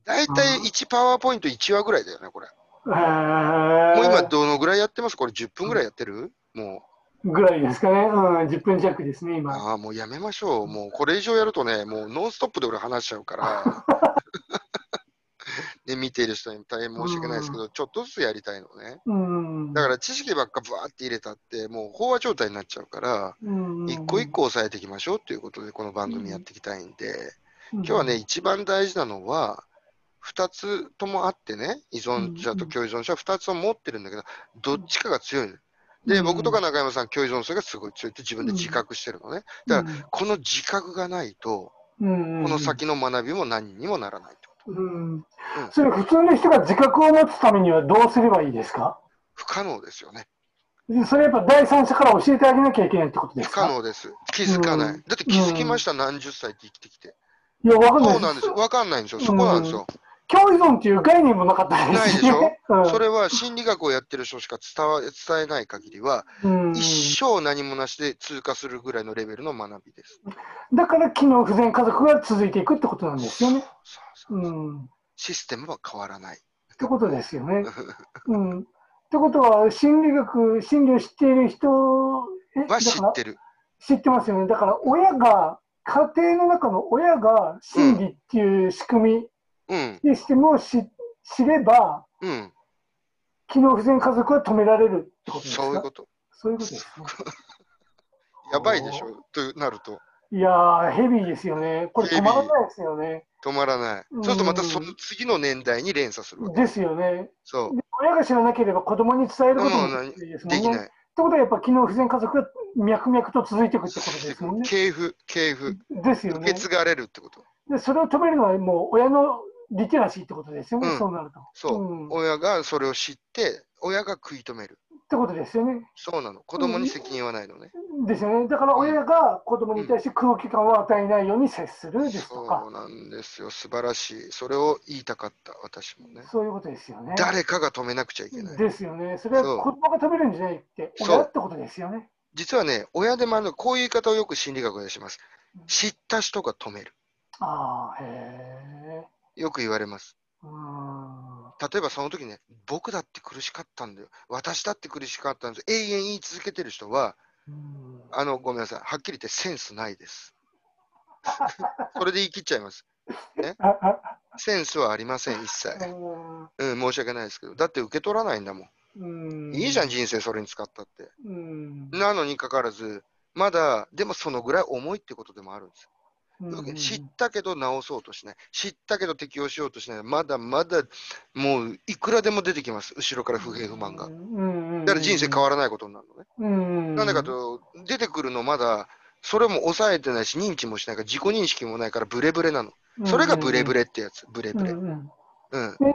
大体1パワーポイント1話ぐらいだよね、これ。もう今、どのぐらいやってます？これ10分ぐらいやってる？もぐらいですかね。うん、10分弱ですね、う。今。ああ、もうやめましょう。もうこれ以上やるとね、もうノンストップで俺話しちゃうから。で、見ている人に大変申し訳ないですけど、ちょっとずつやりたいのね。うん。だから知識ばっかぶわーって入れたって、もう飽和状態になっちゃうから、うん、一個一個押さえていきましょうっていうことで、この番組やっていきたいんで、今今日はね、、一番大事なのは、2つともあってね、依存者と共依存者は2つを持ってるんだけど、どっちかが強いの。で、うん僕とか中山さん、共依存性がすごい強いって自分で自覚してるのね。だから、この自覚がないと、うん、この先の学びも何にもならないってこと。うん。それ、普通の人が自覚を持つためにはどうすればいいですか？不可能ですよね。それやっぱ第三者から教えてあげなきゃいけないってことです不か可能です。気づかない。うんだって気づきました、何十歳って生きてきて。いや、わかんないそうなんですよ。わかんないんですよ。そこなんですよ。共依存っていう概念もなかったですね。ないでしょ？うんそれは心理学をやってる人しか伝わ伝えない限りは、うん一生何もなしで通過するぐらいのレベルの学びです。だから機能不全家族が続いていくってことなんですよね。システムは変わらない。ってことですよね。うん。ってことは、心理学、心理を知っている人えは知ってる。知ってますよね。だから、親が、家庭の中の親が心理っていう仕組うん。み、システムを知知れば、うん。機能不全家族は止められるってことですか？そういうこと。そういうことですね。やばいでしょ？となると。いやー、ヘビーですよね。これ止まらないですよね。止まらない。うんそうするとまたその次の年代に連鎖するわけ。ですよね。そで親が知らなければ子供に伝えることも。できないですもんね。ってできない。ことはやっぱ機能不全家族が脈々と続いていくってことですもんね。系譜、系譜。ですよね受け。継がれるってこと。で、それを止めるのはもう親のリテラシーってことですよね。うんそうなると。そう。ん、っ親がそれを知って、親が食い止める。てことですよね。そうなの。子供に責任はないのね。ですよね。だから親が子供に対して空気感を与えないように接するですとかそう、なんですよ。素晴らしい。それを言いたかった、私もね。そういうことですよね。誰かが止めなくちゃいけない。ですよね。それは子供が食べるんじゃないって、そう親ってことですよね。実はね、親でもあるこういう言い方をよく心理学でします。知った人が止める。ああ、へえ。よく言われます。例えばその時ね、僕だって苦しかったんだよ。私だって苦しかったんです。永遠言い続けてる人は、うんあの、ごめんなさい。はっきり言ってセンスないです。それで言い切っちゃいます。ああ センスはありません、一切。ううん、申し訳ないですけど。だって受け取らないんだもん。んいいじゃん、人生それに使ったって。うん。なのにかかわらず、まだ、でもそのぐらい重いってことでもあるんです知ったけど直そうとしない。知ったけど適応しようとしない。まだまだ、もういくらでも出てきます。後ろから不平不満が。だから人生変わらないことになるのね。うん。なんでかと、出てくるのまだ、それも抑えてないし、認知もしないから、自己認識もないから、ブレブレなの。それがブレブレ。レってやつ。ブレブレ。うん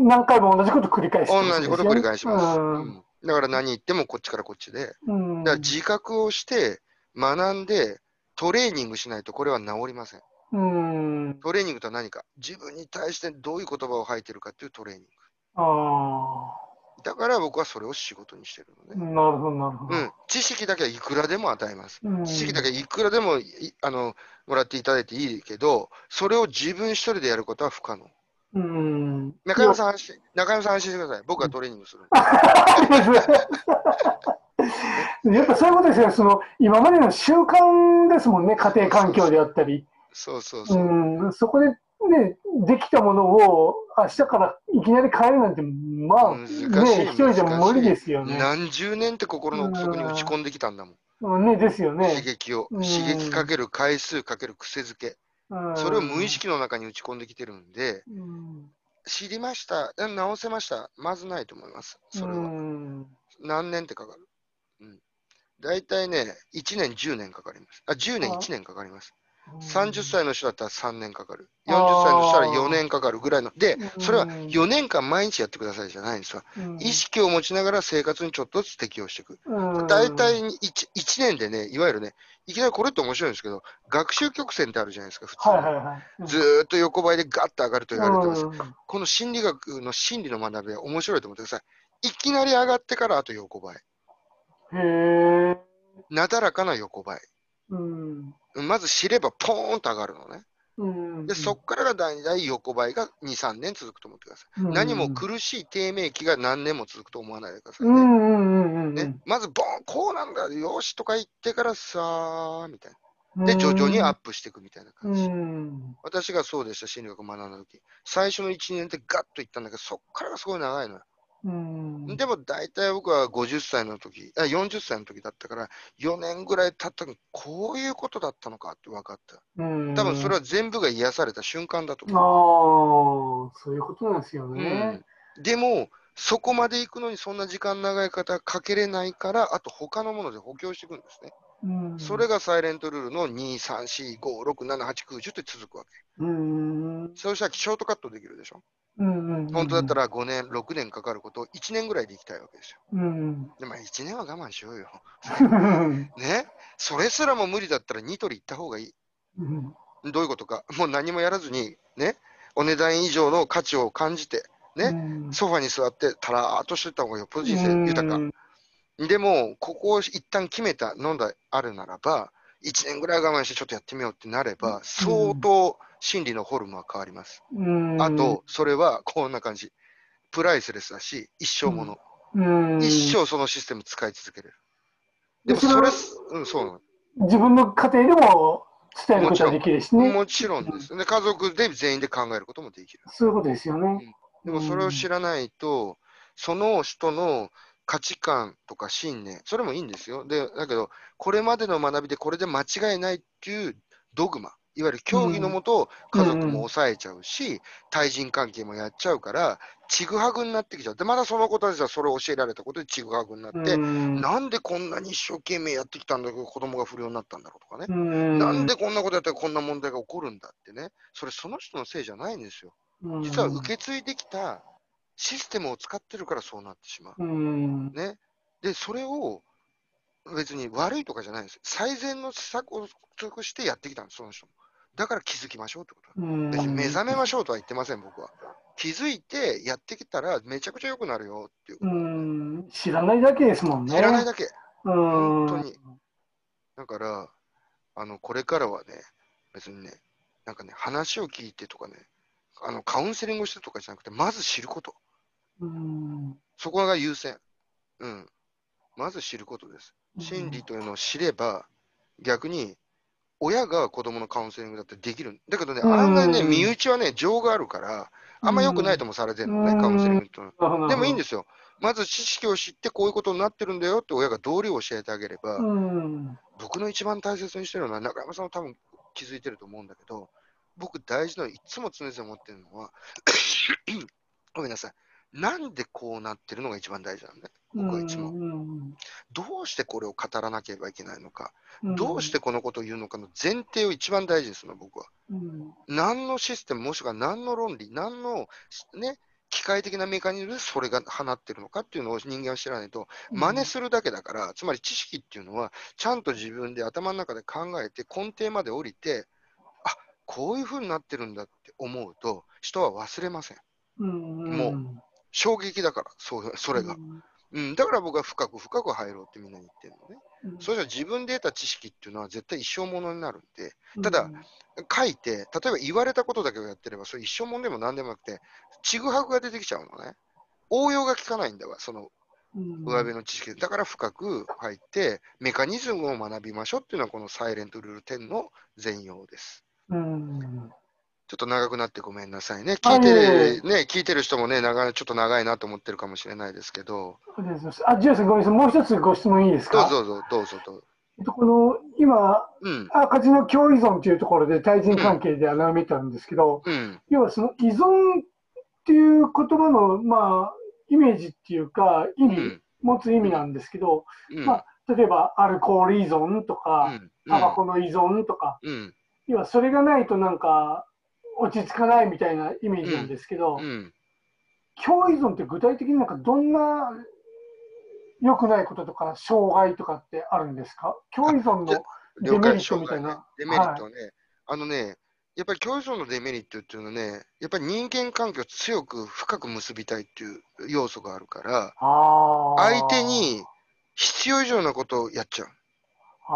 何回も同じこと繰り返すって同じこと繰り返します。うんうんだから何言ってもこっちからこっちで。うんだから自覚をして、学んで、トレーニングしないとこれは治りません。うん。トレーニングとは何か自分に対してどういう言葉を吐いてるかっていうトレーニング。あだから僕はそれを仕事にしてるあ、のね。なるほど、なるほど。うん。知識だけはいくらでも与えます。うん知識だけいくらでもいあのもらっていただいていいけど、それを自分一人でやることは不可能。うん。中山さん安心、中山さん安心してください。僕はトレーニングする。やっぱそういうことですよ。その今までの習慣ですもんね、家庭環境であったり。そうそうそうう。ん、そこでね、できたものを明日からいきなり変えるなんて、まあ、難しいね、一人でも無理ですよね。何十年って心の奥底に打ち込んできたんだもん。うんね、ですよ刺ね。激を。うん刺激かける回数かける癖づけ。うんそれを無意識の中に打ち込んできてるんで、うん知りました、うん直せました、まずないと思います。それは。うん何年ってかかる。うん。大体ね、1年、10年かかります。あ、10年、あ1年かかります。30歳の人だったら3年かかる。あー40歳の人たら4年かかるぐらいの。でう、んそれは4年間毎日やってくださいじゃないんですよ。うん意識を持ちながら生活にちょっとずつ適応していく。うん大体 1, 1年でね、いわゆるね、いきなりこれって面白いんですけど、学習曲線ってあるじゃないですか、普通に。はいはいはい。ずーっと横ばいでガッと上がると言われてます。うんこの心理学の心理の学びは面白いと思ってください。いきなり上がってからあと横ばい。なだらかな横ばい。うん。まず知ればポーンと上がるのね。うん。で、そこからが大体横ばいが2、3年続くと思ってください。うん何も苦しい低迷期が何年も続くと思わないでくださいね。まずボーン、こうなんだ、よしとか言ってからさーみたいな。で、徐々にアップしていくみたいなう感じ。ん。私がそうでした、心理学学んだ時最初の1年でガッといったんだけど、そっからがすごい長いのよ。うん。でも大体僕は50歳の時あ、40歳の時だったから、4年ぐらい経ったのこういうことだったのかって分かった。うん、多分それは全部が癒された瞬間だと思う。ああ、そういうことなんですよね。うん、でも、そこまで行くのにそんな時間長い方かけれないから、あと他のもので補強していくんですね。うん、それがサイレントルールの2、3、4、5、6、7、8、9、10って続くわけ。うん。そうしたらショートカットできるでしょ？うん。本当だったら5年、6年かかることを1年ぐらいで行きたいわけですよ。うん。でも1年は我慢しようよ。うん。ね？それすらも無理だったらニトリ行った方がいい。うん。どういうことか？もう何もやらずに、ね？お値段以上の価値を感じて、ね？うんソファに座ってたらーっとしてた方がよっぽど人生豊か。うんでも、ここを一旦決めたのであるならば、1年ぐらい我慢してちょっとやってみようってなれば、相当心理のフォルムは変わります。うん。あと、それはこんな感じ。プライスレスだし、一生もの。うん、一生そのシステム使い続けれる。ででもそれそ、うん、そうなの自分の家庭でも伝えることができるしね。もちろんです。で、家族で全員で考えることもできる。そういうことですよね。でもそれを知らないと、その人の価値観とか信念、それもいいんですよ。で、だけど、これまでの学びでこれで間違いないっていうドグマ、いわゆる教義のもと、家族も抑えちゃうし、対人関係もやっちゃうから、ちぐはぐになってきちゃう。で、まだその子たちはそれを教えられたことでちぐはぐになって、うんなんでこんなに一生懸命やってきたんだけど、子供が不良になったんだろうとかね。うんなんでこんなことやったらこんな問題が起こるんだってね。それその人のせいじゃないんですよ。実は受け継いできたシステムを使ってるからそうなってしまう。うんね。で、それを別に悪いとかじゃないんですよ。最善の施策を尽くしてやってきたんです、その人も。だから気づきましょうってこと別に目覚めましょうとは言ってません、僕は。気づいてやってきたらめちゃくちゃ良くなるよっていう。うん知らないだけですもんね。知らないだけ。うん本当にだから、あの、これからはね、別にね、なんかね、話を聞いてとかね、あの、カウンセリングをしてとかじゃなくて、まず知ること。うんそこが優先。うん。まず知ることです。心理というのを知れば、逆に、親が子供のカウンセリングだってできる。だけどね、うん案外ね、身内はね、情があるから、あんま良くないともされてるのね、うんカウンセリングと。でもいいんでですよ。まず知識を知って、こういうことになってるんだよって親が道理を教えてあげれば、うん僕の一番大切にしてるのは、中山さんも多分気づいてると思うんだけど、僕大事なの、いつも常々思ってるのは、ごめんなさい。なんでこうなってるのが一番大事なんだよ。僕はいつも。うんどうしてこれを語らなければいけないのか、うんどうしてこのことを言うのかの前提を一番大事にするの、僕は。うん何のシステム、もしくは何の論理、何の、ね、機械的なメカニズムでそれが放ってるのかっていうのを人間は知らないと、真似するだけだから、つまり知識っていうのは、ちゃんと自分で頭の中で考えて、根底まで降りて、あこういうふうになってるんだって思うと、人は忘れませんもう衝撃だから、そうそれが。うん、だから僕は深く深く入ろうってみんなに言ってるのね。うんそれじゃ自分で得た知識っていうのは絶対一生ものになるんで、ただ書いて、例えば言われたことだけをやってれば、それ一生もんでも何でもなくて、ちぐはぐが出てきちゃうのね。応用が効かないんだわ、そのうん上辺の知識で。だから深く入って、メカニズムを学びましょうっていうのは、このサイレントルール10の全容です。うんちょっと長くなってごめんなさいね。あ聞いてね、聞いてる人もね、長いちょっと長いなと思ってるかもしれないですけど、あ、ジュアさん、ごめんなさい。もう一つご質問いいですか？どうぞどうぞ、どうぞ。この、今、うん、赤字の共依存というところで対人関係で穴埋めたんですけど、うん、要はその依存っていう言葉の、まあ、イメージっていうか、意味、うん、持つ意味なんですけど、うん、まあ、例えばアルコール依存とうか、ん、タバコの依存とか、うん、要はそれがないとなんか落ち着かないみたいなイメージなんですけど、うん。共依存って具体的になんかどんな良くないこととか障害とかってあるんですか？共依存のデ了メリ解ットみたいな。ねデメリットはね、あのね、やっぱり共依存のデメリットっていうのはね、やっぱり人間関係を強く深く結びたいっていう要素があるから、相手に必要以上なことをやっちゃう。あ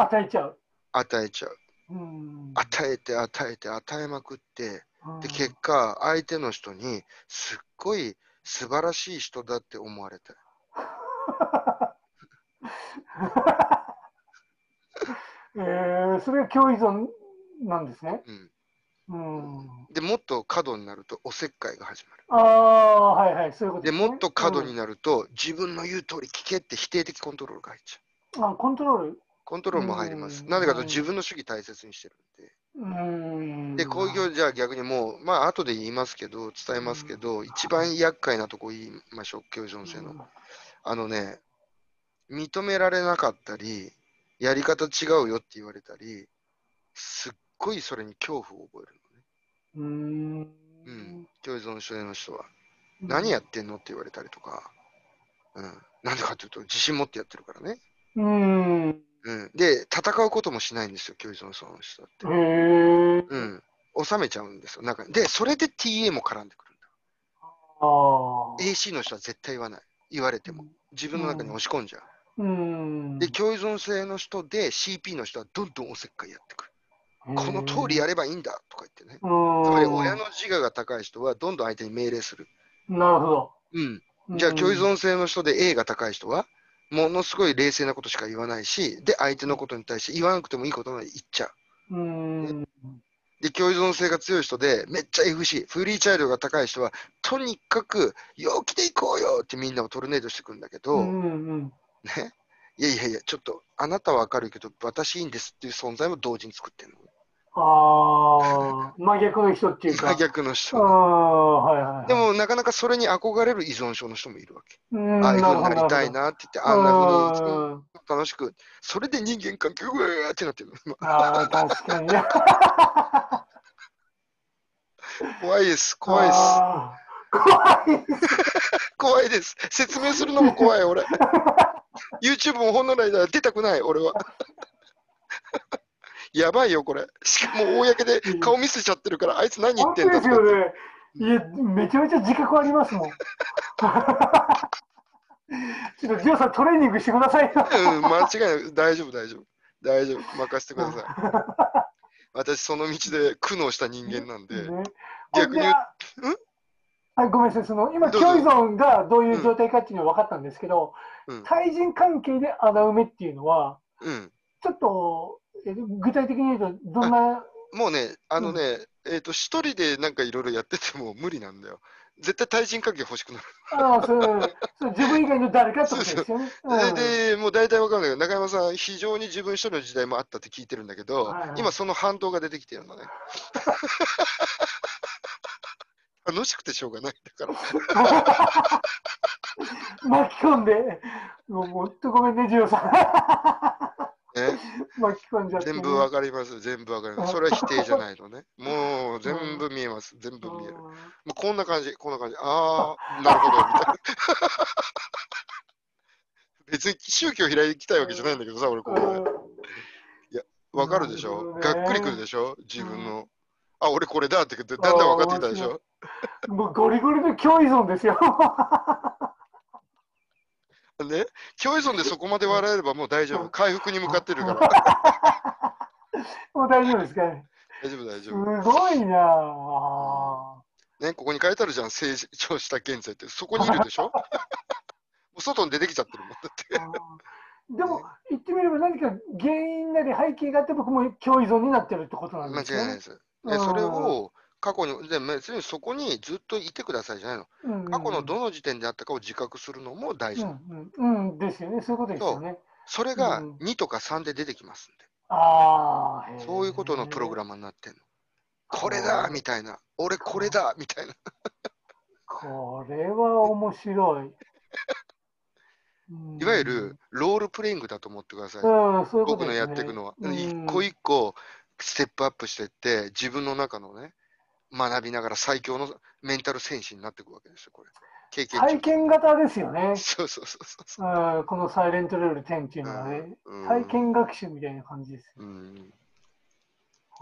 ー与えちゃう。与えちゃう。うん。与えて与えて与えまくって、うんで、結果、相手の人にすっごい素晴らしい人だって思われたい。えー、それが共依存なんですね。うん。うん。で、もっと過度になるとおせっかいが始まる。ああ、はいはい、そういうことで、すねもっと過度になると、自分の言う通り聞けって否定的コントロールが入っちゃう。うんあ、コントロール。コントロールも入ります。うんなぜかと自分の主義大切にしてるんで。うん。で、こういう業じゃあ逆にもう、まあ後で言いますけど、伝えますけど、一番厄介なとこ言いましょう、共存性の。あのね、認められなかったり、やり方違うよって言われたり、すっごいそれに恐怖を覚えるうん。のね。うん。共依存症の人は。うん何やってんのって言われたりとか。うん。なんでかっていうと、自信持ってやってるからね。うん。へうん。で、戦うこともしないんですよ、共依存症の人だって。え。うん。収めちゃうんですよ。なんかで、それで TA も絡んでくるんだ。ああ。AC の人は絶対言わない。言われても。自分の中に押し込んじゃう。うん。で、共依存性の人で CP の人はどんどんおせっかいやってくる。この通りやればいいんだとか言ってね。うん。つまり親の自我が高い人はどんどん相手に命令する。なるほど。うん。じゃあ、共依存性の人で A が高い人は、ものすごい冷静なことしか言わないし、で、相手のことに対して言わなくてもいいことまで言っちゃう。うん。で、共依存性が強い人で、めっちゃ FC、フリーチャイルドが高い人は、とにかく、陽気で行こうよってみんなをトルネードしてくんだけど、うんうん。ね。いやいやいや、ちょっと、あなたは明るいけど、私いいんですっていう存在も同時に作ってるの。ああ、真逆の人っていうか。真逆のあ人。あ、はいはいはい。で、も、なかなかそれに憧れる依存症の人もいるわけ。うんああいうふうになりたいななって言って、あんなふうにうん楽しく、それで人間関係、うわーってなってるああ、確かに。怖いです、怖いです。怖いです。怖いです。説明するのも怖い、俺。YouTube もほんのら間出たくない、俺は。やばいよ、これ。しかも、公で顔見せちゃってるから、あいつ何言ってんだ本当ですよね。いや、めちゃめちゃ自覚ありますもん。ちょっと、ジョーさん、トレーニングしてくださいよ。うん、間違いない。大丈夫、大丈夫。大丈夫。任せてください。私、その道で苦悩した人間なんで。ね逆にじゃあはい、ごめんなさい、その今、どうぞ共依存がどういう状態かっていうのは分かったんですけど、うん対人関係で穴埋めっていうのは、うん。ちょっとえ具体的に言うと、どんな、もうね、あのね、えっ、と、一人でなんかいろいろやってても無理なんだよ。絶対対人関係欲しくなる。ああ、それ、それ自分以外の誰かってことですよね。うんでで、もう大体わかんないけど、中山さん、非常に自分一人の時代もあったって聞いてるんだけど、はいはい今その反動が出てきてるのね。楽しくてしょうがないんだから。巻き込んで、もうもっとごめんね、ジオさん。ね、巻き込んじゃって、ね。全部わかります、全部わかります。それは否定じゃないのね。もう全部見えます、全部見える。もうこんな感じ、こんな感じ。ああ、なるほど、みたいな。別に宗教開きたいわけじゃないんだけどさ、俺ここで。わかるでしょ、ねがっくりくるでしょ自分の。あ、俺これだって言って、だんだん分かってきたでしょうんもうゴリゴリの共依存ですよ。ね、共依存でそこまで笑えればもう大丈夫。回復に向かってるから。もう大丈夫ですか？ね。大丈夫、大す丈夫。ごいなあね、ここに書いてあるじゃん、成長した現在って。そこにいるでしょ？もう外に出てきちゃってるもん。だって。でも、言ってみれば何か原因なり背景があって僕も共依存になってるってことなん間ですね。違いないです。で、それを過去に、で別にそこにずっといてくださいじゃないの。うん過去のどの時点であったかを自覚するのも大事。うんうん、うんですよね。そういうことですよね。それがうん2とか3で出てきますんで。ああ、そういうことのプログラムになってんの。これだみたいな。俺これだみたいな。これは面白い。う んいわゆる、ロールプレイングだと思ってください。僕のやっていくのは。うん一個一個ステップアップしていって、自分の中のね、学びながら最強のメンタル戦士になっていくわけですよ、これ。経験体験型ですよね。そうそうそうそう。うん、このサイレントルール10っていうのはね、うん体験学習みたいな感じです。うん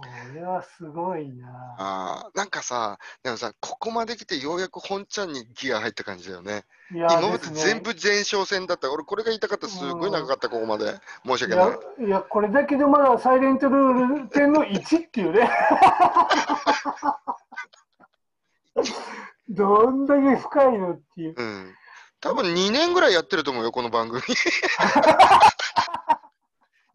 これはすごいな。ああ、なんかさ、でもさ、ここまで来てようやく本ちゃんにギア入った感じだよね。いや今まで全部前哨戦だった。俺、これが言いたかった。すごい長かった、ここまで。申しい訳ない。や、いやこれだけどまだサイレントルール10の1っていうね。どんだけ深いのっていう。うん。多分2年ぐらいやってると思うよ、この番組。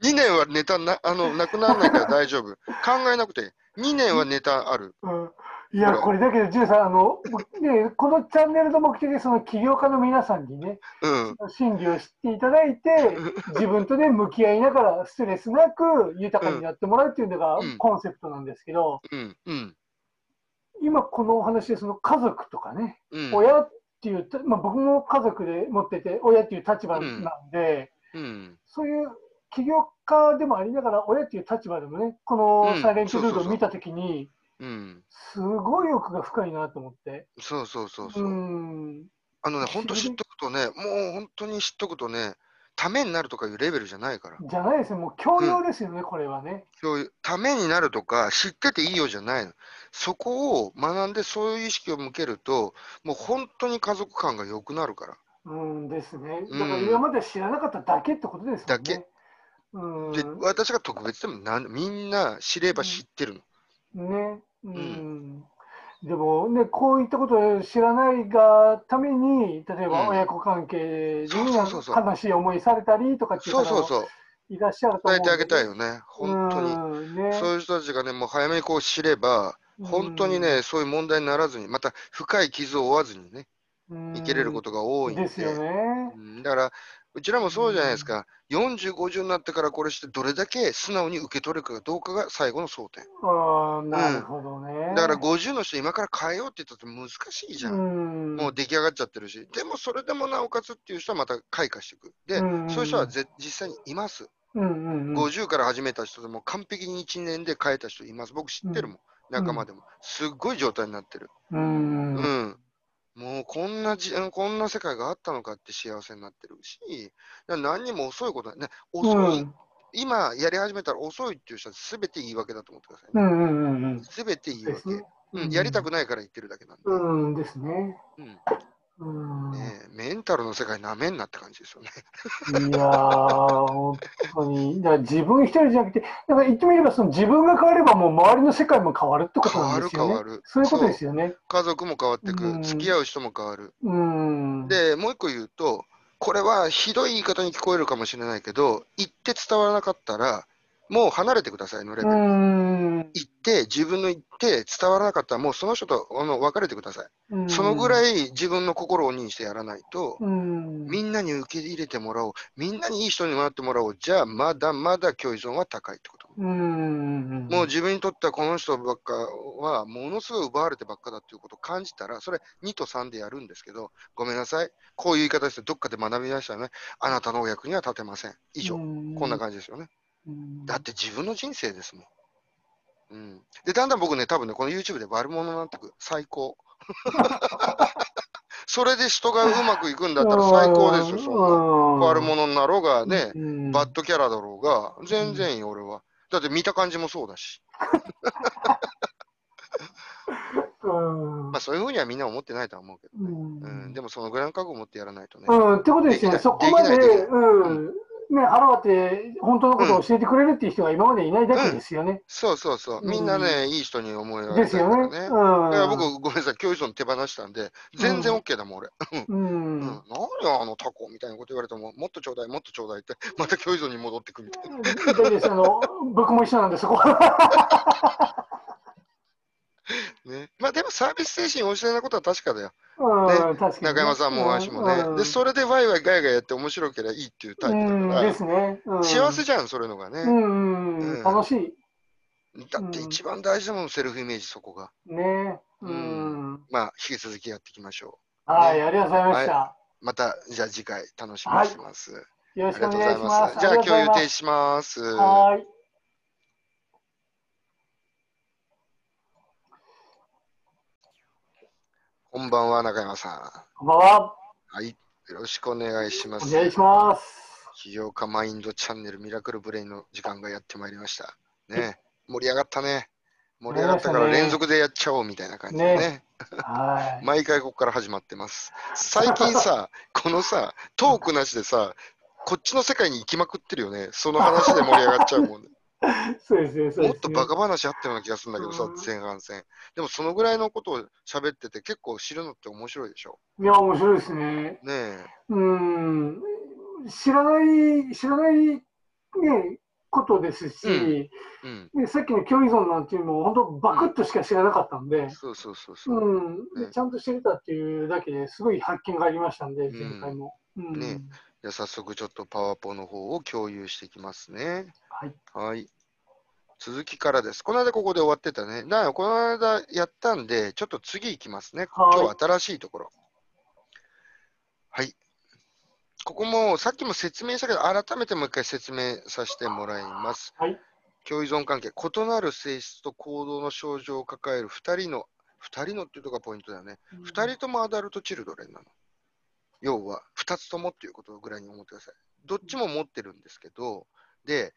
2年はネタなあのなくならないから大丈夫。考えなくて。2年はネタある。うんいや、これだけど、ジュンさん、あの、ね、このチャンネルの目的で、その起業家の皆さんにね、うん。心理を知っていただいて、自分とね、向き合いながら、ストレスなく豊かになってもらうっていうのがうんコンセプトなんですけど、うん。うん。今このお話で、その家族とかね、うん。親っていう、まあ、僕も家族で持ってて、親っていう立場なんで、うん。そういう起業家でもありながら、親っていう立場でもね、こうんのサイレントルールを見たときに、うん。すごい奥が深いなと思って。そうそうそうそうう。ん。あのね、本当知っとくとね、もう本当に知っとくとね、ためになるとかいうレベルじゃないから。じゃないですね、もう教養ですよね、これはね。そういうためになるとか、知ってていいよじゃないの。そこを学んで、そういう意識を向けると、もう本当に家族感が良くなるから。うんですね。うんだから今まで知らなかっただけってことですもんね。だけうん。で、私が特別でもなんみんな知れば知ってるの。ね。うん。でもね、こういったことを知らないがために、例えうんば親子関係に悲しい思いされたりとかっていう方も。いらっしゃると思う伝えてあげたいよね。本当に。うんね、そういう人たちがね、もう早めにこう知れば、本当にね、そういう問題にならずに、また深い傷を負わずにね、うん、生きれることが多いんで。ですよね。うんだから、うちらもそうじゃないですか、40、50になってからこれして、どれだけ素直に受け取れるかどうかが最後の争点。ああ、なるほどね。だから50の人、今から変えようって言ったって難しいじゃん。うん、もう出来上がっちゃってるし、でもそれでもなおかつっていう人はまた開花していく。で、うんそういう人はぜ実際にいます。うんうんうん、50から始めた人でも完璧に1年で変えた人います。僕知ってるもん、仲間でも。すっごい状態になってる。うんうん。もうこんなじこんな世界があったのかって幸せになってるし、何にも遅いことない。ね、遅い、うん今やり始めたら遅いっていう人は全て言い訳だと思ってくださいね。うんうんうんうん。全て言い訳、ね。うん。やりたくないから言ってるだけなんで。うんですね。うんうん。ねえメンタルの世界なめんなって感じですよね。いやー、本当に。だから自分一人じゃなくて、だから言ってみれば、その自分が変われば、もう周りの世界も変わるってことなんですよね。変わる変わるそういうことですよね。家族も変わってく、うん付き合う人も変わる。うん。で、もう一個言うと、これはひどい言い方に聞こえるかもしれないけど、言って伝わらなかったら、もう離れてくださいのレベうル。ん。言って、自分の言って伝わらなかったら、もうその人とあの別れてください。うんそのぐらい自分の心を鬼にしてやらないと、うん。みんなに受け入れてもらおう、みんなにいい人になってもらおう、じゃあまだまだ共依存は高いってこと。うん。もう自分にとってはこの人ばっかはものすごい奪われてばっかだっていうことを感じたら、それ2と3でやるんですけど、ごめんなさい、こういう言い方してどっかで学びましたよね。あなたのお役には立てません。以上、こんな感じですよね。じだって自分の人生ですもん。うん、で、だんだん僕ね、多分ね、この YouTube で悪者になってく。最高。それで人がうまくいくんだったら最高ですよ、そんな。悪者になろうがね、バッドキャラだろうが、全然いいよ、俺は。だって見た感じもそうだし。うんまあそういうふうにはみんな思ってないとは思うけど。ううん、でもそのぐらいの覚悟を持ってやらないとね。うん、ってことですよね、そこまで、うん、ね、腹割って本当のことを教えてくれるっていう人が今までいないだけですよね。そうそうそう。みんなね、いい人に思えらですよね。だからうん。僕、ごめんなさい、教育の手放したんで、全然 OK だもん、俺。ううん、ん。何よ、あのタコみたいなこと言われても、もっとちょうだい、もっとちょうだいって、また教育に戻ってくみたいな。僕も一緒なんで、そこ。ね、まあでもサービス精神旺盛なことは確かだよ。うん、ね。中山さんも私もね。うんで、それでワイワイガヤガヤやって面白ければいいっていうタイプだうん、から、ですね。うん幸せじゃん、それのがね。うん、うん、楽しい。だって一番大事なもん、セルフイメージ、そこが。ね。ううんん。まあ、引き続きやっていきましょはい、ありがとうございました。う。また、じゃあ次回楽しみにしてます。よろしくおありがとうご願いします。じゃあ今日予定しします。はい。こんばんは、中山さこんばんは。ん。はい。よろしくお願いします。お願いします。起業家マインドチャンネルミラクルブレインの時間がやってまいりました。ね。盛り上がったね。盛り上がったから連続でやっちゃおうみたいな感じでね。ね はい毎回ここから始まってます。最近さ、このさ、トークなしでさ、こっちの世界に行きまくってるよね。その話で盛り上がっちゃうもんね。そうですね、そうですね。もっとバカ話あったような気がするんだけどさ、うん前半戦。でもそのぐらいのことを喋ってて結構知るのって面白いでしょ？いや、面白いですね。ねえ。うん、知らない、知らない、ね、ことですし、うん。ねさっきの共依存なんていうのも、本当、バクッとしか知らなかったんで、そうそうそうそう。うんちゃんと知れたっていうだけですごい発見がありましたんで、ん前回も。うんねじゃあ早速ちょっとパワーポの方を共有していきますね。はい。はい。続きからです。この間ここで終わってたね。だからこの間やったんで、ちょっと次行きますね。はい今日は新しいところ。はい。ここもさっきも説明したけど、改めてもう一回説明させてもらいます。はい。共依存関係、異なる性質と行動の症状を抱える2人の、2人のっていうとこがポイントだよね。2人ともアダルトチルドレンなの。要は、2つともっていうことぐらいに思ってください。どっちも持ってるんですけど、で、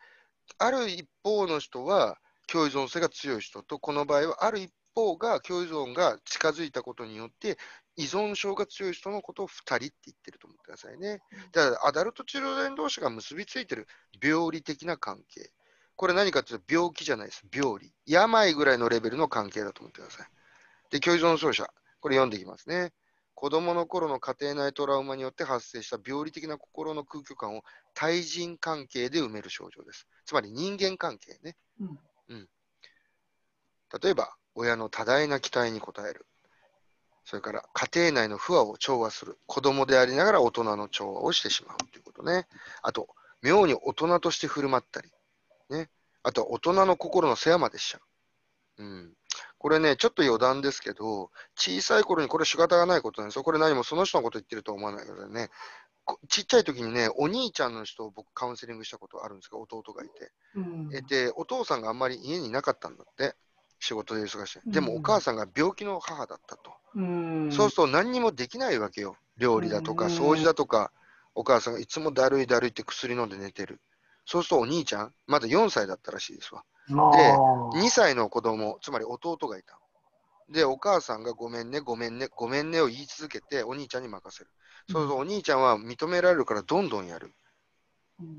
ある一方の人は共依存性が強い人と、この場合はある一方が共依存が近づいたことによって、依存症が強い人のことを2人って言ってると思ってくださいね。だから、アダルトチルドレン同士が結びついてる病理的な関係。これ何かというと病気じゃないです。病理。病ぐらいのレベルの関係だと思ってください。で、共依存症者。これ読んでいきますね。子供の頃の家庭内トラウマによって発生した病理的な心の空虚感を対人関係で埋める症状です。つまり人間関係ね。うん例えば、親の多大な期待に応える。それから、家庭内の不和を調和する。子供でありながら大人の調和をしてしまうということね。あと、妙に大人として振る舞ったり。ね。あとは大人の心の世話までしちゃう。うん。これね、ちょっと余談ですけど、小さい頃にこれ仕方がないことなんですよ。これ何もその人のこと言ってるとは思わないけどね。こちっちゃい時にね、お兄ちゃんの人を僕カウンセリングしたことあるんですが、弟がいて。うんえで、お父さんがあんまり家にいなかったんだって。仕事で忙しい。でうんもお母さんが病気の母だったと。うんそうすると何にもできないわけよ。料理だとかうん掃除だとか、お母さんがいつもだるいだるいって薬飲んで寝てる。そうするとお兄ちゃん、まだ4歳だったらしいですわ。まあで2歳の子供、つまり弟がいた。で、お母さんがごめんね、ごめんね、ごめんねを言い続けて、お兄ちゃんに任せる。そうするとお兄ちゃんは認められるからどんどんやる。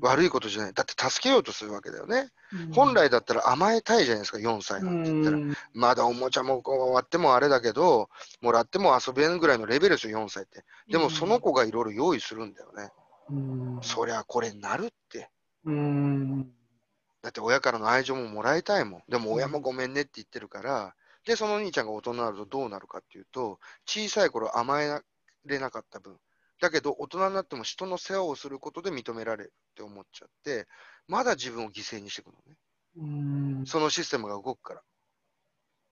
悪いことじゃない。だって助けようとするわけだよね。本来だったら甘えたいじゃないですか、4歳なんて言ったら。うんまだおもちゃもこう割ってもあれだけど、もらっても遊べんぐらいのレベルですよ、4歳って。でもその子がいろいろ用意するんだよね。うんそりゃこれなるって。うんだって親からの愛情ももらいたいもん。でも親もごめんねって言ってるから、で、そのお兄ちゃんが大人になるとどうなるかっていうと、小さい頃甘えれなかった分、だけど大人になっても人の世話をすることで認められるって思っちゃって、まだ自分を犠牲にしていくのね。うんそのシステムが動くから。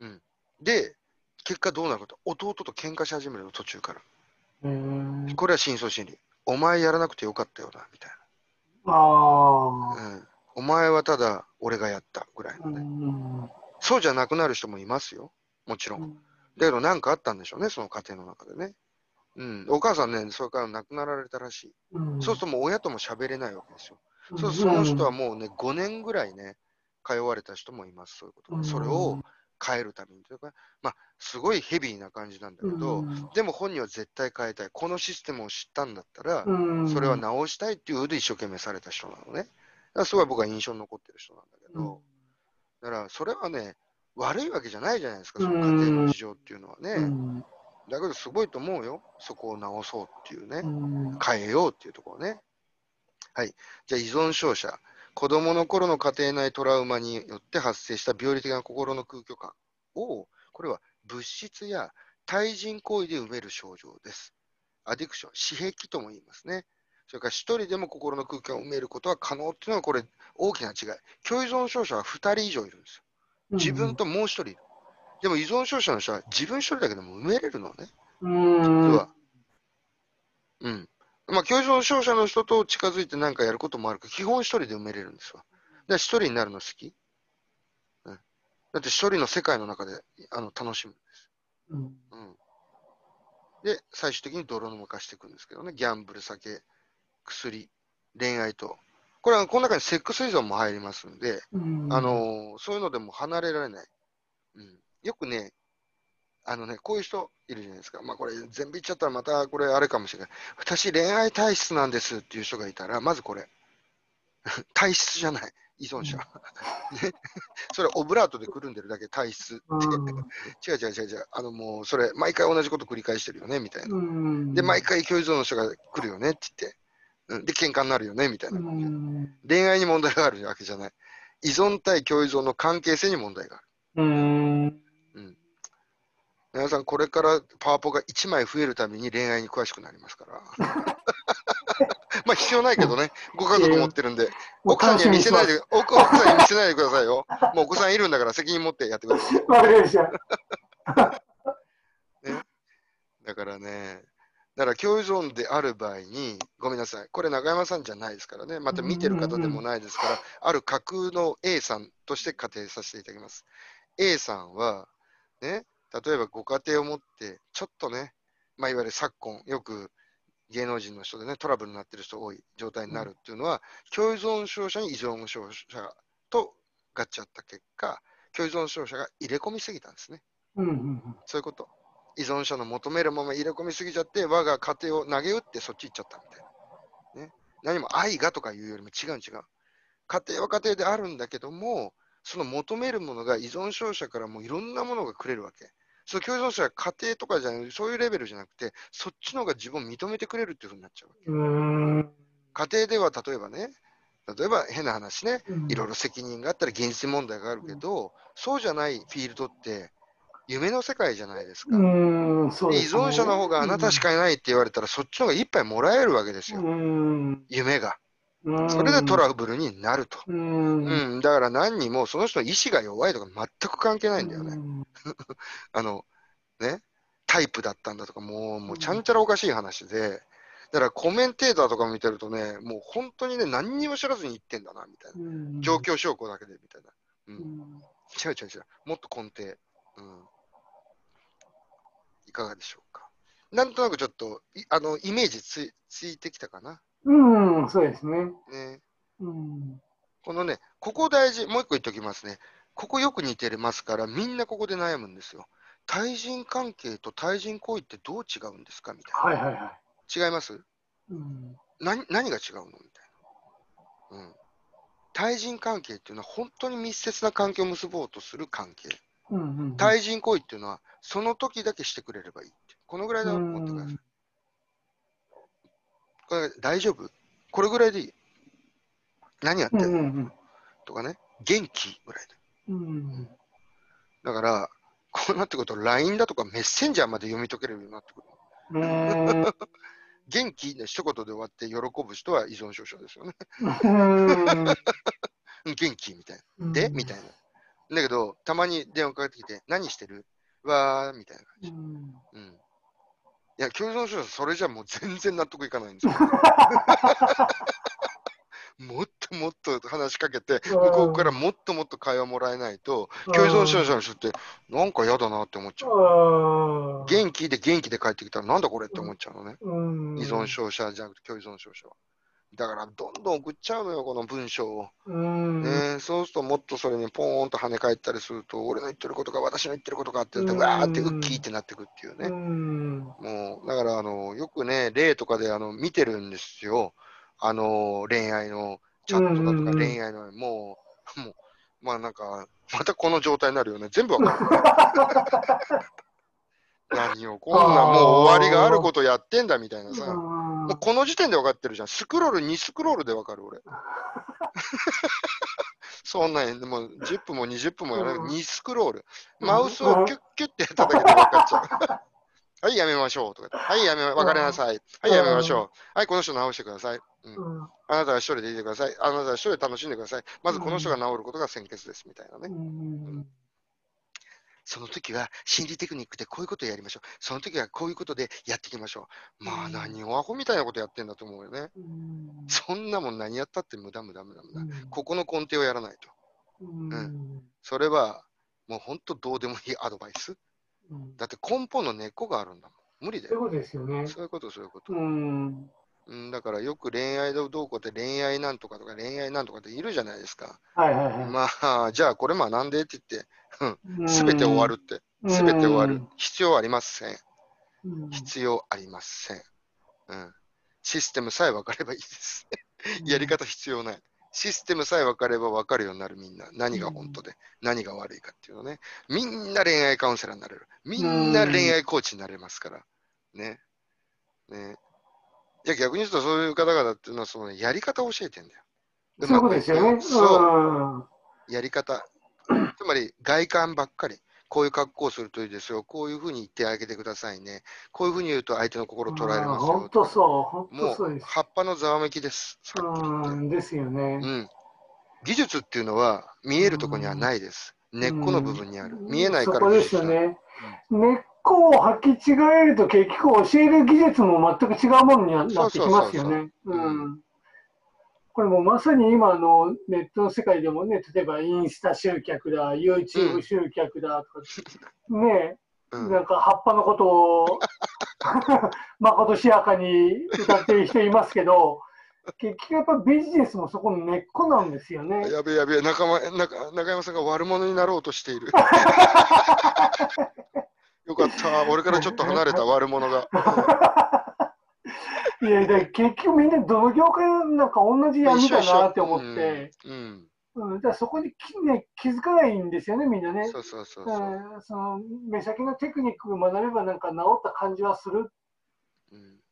うん。で、結果どうなるかと、弟と喧嘩し始めるの、途中から。うんこれは深層心理。お前やらなくてよかったよな、みたいああな。うん。お前はただ俺がやったぐらいのうね。んそうじゃなくなる人もいますよ。もちろん。だけど何かあったんでしょうね、その家庭の中でね。うん。お母さんね、それから亡くなられたらしい。うんそうするともう親とも喋れないわけですよ。そうその人はもうね、5年ぐらいね、通われた人もいます、そういうことで。それを変えるためにというか、まあ、すごいヘビーな感じなんだけど、でも本人は絶対変えたい。このシステムを知ったんだったら、それは直したいっていうので一生懸命された人なのね。だからすごい僕は印象に残ってる人なんだけど、だからそれはね、悪いわけじゃないじゃないですか、その家庭の事情っていうのはね。だけどすごいと思うよ、そこを直そうっていうね。変えようっていうところね。はい。じゃあ依存症者。子供の頃の家庭内トラウマによって発生した病理的な心の空虚感を、これは物質や対人行為で埋める症状です。アディクション、私癖とも言いますね。それから一人でも心の空虚感を埋めることは可能っていうのはこれ大きな違い。共依存症者は2人以上いるんですよ。自分ともう一人いる。でも依存症者の人は自分一人だけでも埋めれるのね。実は。うん。まあ、共依存症者の人と近づいて何かやることもあるけど、基本一人で埋めれるんですわ。で、一人になるの好き、うん、だって一人の世界の中であの楽しむんです。うん。うん。で、最終的に泥沼化していくんですけどね。ギャンブル、酒、薬、恋愛と、これはこの中にセックス依存も入りますんで、うんあのそういうのでも離れられない。うん、よくね、あのね、こういう人いるじゃないですか。まあこれ全部言っちゃったらまたこれあれかもしれない。私恋愛体質なんですっていう人がいたら、まずこれ。体質じゃない。依存者。ね、それオブラートでくるんでるだけ体質って。うん 違う違う違う違う。あのもうそれ毎回同じこと繰り返してるよねみたいな。うんで、毎回共依存の人が来るよねって言って。うん、で、喧嘩になるよねみたいな。うん恋愛に問題があるわけじゃない。依存対共依存の関係性に問題がある。うん皆さん、これからパワポが1枚増えるために恋愛に詳しくなりますから。まあ必要ないけどね、ご家族持ってるんで、奥さんには見せないで、奥奥さんに見せないでくださいよ。もうお子さんいるんだから責任持ってやってください。みにわかりました。だからね、だから共依存である場合に、ごめんなさい、これ中山さんじゃないですからね、また見てる方でもないですから、ある架空の A さんとして仮定させていただきます。A さんは、ね、例えばご家庭を持って、ちょっとね、まあ、いわゆる昨今、よく芸能人の人でね、トラブルになってる人多い状態になるっていうのは、共依存症者に依存症者とガっちゃった結果、共依存症者が入れ込みすぎたんですね。うんうんそういうこと。依存者の求めるまま入れ込みすぎちゃって、我が家庭を投げ打ってそっち行っちゃったみたいな。ね、何も愛がとかいうよりも違う違う。家庭は家庭であるんだけども、その求めるものが依存症者からもいろんなものがくれるわけ。その共依存者は家庭とかじゃなくて、そういうレベルじゃなくて、そっちの方が自分を認めてくれるっていうふうになっちゃうわけ。家庭では例えばね、例えば変な話ね、うんいろいろ責任があったり現実問題があるけど、そうじゃないフィールドって夢の世界じゃないですか。うんそうですね依存者の方があなたしかいないって言われたら、そっちの方が一杯もらえるわけですよ、うん夢が。うんそれでトラブルになると。うんうん、だから何にもその人の意志が弱いとか全く関係ないんだよね。あの、ね、タイプだったんだとか、もう、もうちゃんちゃらおかしい話で、だからコメンテーターとか見てるとね、もう本当にね、何にも知らずに言ってんだな、みたいな。うん状況証拠だけで、みたいな。う、うんん違う違う違う。もっと根底。うん。いかがでしょうか？なんとなくちょっと、いあの、イメージついついてきたかな？うん、そうですね。ね。うん。このね、ここ大事、もう一個言っておきますね。ここよく似てますから、みんなここで悩むんですよ。対人関係と対人行為ってどう違うんですか？みたいな。はいはいはい。違います？うん。何何が違うの？みたいな。うん。対人関係っていうのは本当に密接な関係を結ぼうとする関係。うんうん。対人行為っていうのはその時だけしてくれればいいって。このぐらいで思ってください。これ大丈夫？これぐらいでいい。何やってうんんの、うんとかね。元気ぐらいで。うん。だから、こうなってくると LINE だとかメッセンジャーまで読み解けるようになってくる。うん。うん。元気で一言で終わって喜ぶ人は依存症者ですよね。うんうん 元気みたいな。でみたいな。だけど、たまに電話かかってきて、何してる？わーみたいな感じ。うんうん。いや、共存症者、それじゃもう全然納得いかないんですよ。もっともっと話しかけて、向こうからもっともっと会話もらえないと、共存症者の人って、なんか嫌だなって思っちゃう。元気で元気で帰ってきたら、なんだこれって思っちゃうのね。うん依存症者じゃなくて共依存症者は。だから、どんどん送っちゃうのよ、この文章を。うんね、そうすると、もっとそれにポーンと跳ね返ったりすると、俺の言ってることが私の言ってることかって言って、うんわーってウッキーってなってくっていううね。んもう、だから、あの、よくね、例とかであの見てるんですよ。あの、恋愛のチャットだとか恋愛の、もう、もう、まあなんか、またこの状態になるよね。全部わかる。何をこんなもう終わりがあることやってんだみたいなさ。もうこの時点で分かってるじゃん。スクロール、2スクロールで分かる、俺。そんなん、もう10分も20分もやらない。うん2スクロール。マウスをキュッキュッてやっただけで分かっちゃう。はい、やめましょう。とかはい、やめ、別れなさい。はい、やめましょう。はい、この人直してください。うん、うんあなたは一人でいてください。あなたは一人で楽しんでください。まずこの人が治ることが先決です。みたいなね。うんその時は心理テクニックでこういうことをやりましょう。その時はこういうことでやっていきましょう。まあうん何をアホみたいなことやってんだと思うよね。うんそんなもん何やったって無駄無駄無駄無駄。うんここの根底をやらないと。うんそれはもう本当どうでもいいアドバイス。うんだって根本の根っこがあるんだもん。無理だよ。そうですよね。そういうこと、そういうこと。うん。うん、だからよく恋愛どうこうって恋愛なんとかとか恋愛なんとかっているじゃないですか。はいはいはい。まあ、じゃあこれ学んでって言って、うんすべて終わるって、うんすべて終わる。必要ありません必要ありません。うん。システムさえ分かればいいです。やり方必要ない。システムさえ分かれば分かるようになるみんな。何が本当で、何が悪いかっていうのね。みんな恋愛カウンセラーになれる。みんな恋愛コーチになれますから。ね。ね。じゃあ逆に言うとそういう方々っていうのはそのやり方を教えてんだよ。そういうことですよね。そう。やり方。つまり外観ばっかり。こういう格好をするといいですよ。こういうふうに言ってあげてくださいね。こういうふうに言うと相手の心を捉えれますよ本。当そう、本も当そうです。う葉っぱのざわめきです。うん、ですよね。うん。技術っていうのは見えるところにはないです。根っこの部分にある。見えないからそこですよね。根っこを履き違えると結局教える技術も全く違うものになってきますよね。これもまさに今のネットの世界でもね、例えばインスタ集客だ、YouTube 集客だとか、ねうんなんか葉っぱのことをまことしやかに歌っている人いますけど、結局やっぱビジネスもそこの根っこなんですよね。やべえやべ中山さんが悪者になろうとしている。よかった。俺からちょっと離れた悪者が。いや、結局みんなどの業界なんか同じ闇だなって思って、うん。うんうん、だそこにき、ね、気づかないんですよね、みんなね。そうそうそうその目先のテクニックを学べばなんか治った感じはするうん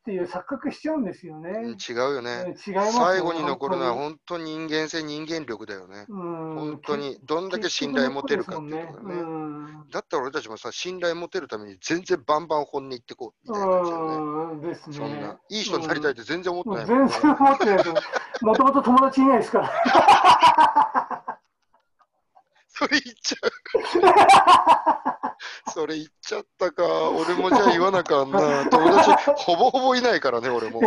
っていう錯覚しちゃうんですようんね。違うようんね。違いますよ最後に残るのは本本当に人間性、人間力だよね。本当にどんだけ信頼持てるかっていうことだよね。うんだったら俺たちもさ、信頼持てるために全然バンバン本音言ってこうみたいな感じだですね。そんな、いい人になりたいって全然思ってないもん、全然思ってないですよ。もともと友達いないですから。それ言っちゃう。それ言っちゃったか。俺もじゃあ言わなかんな。友達ほぼほぼいないからね、俺も。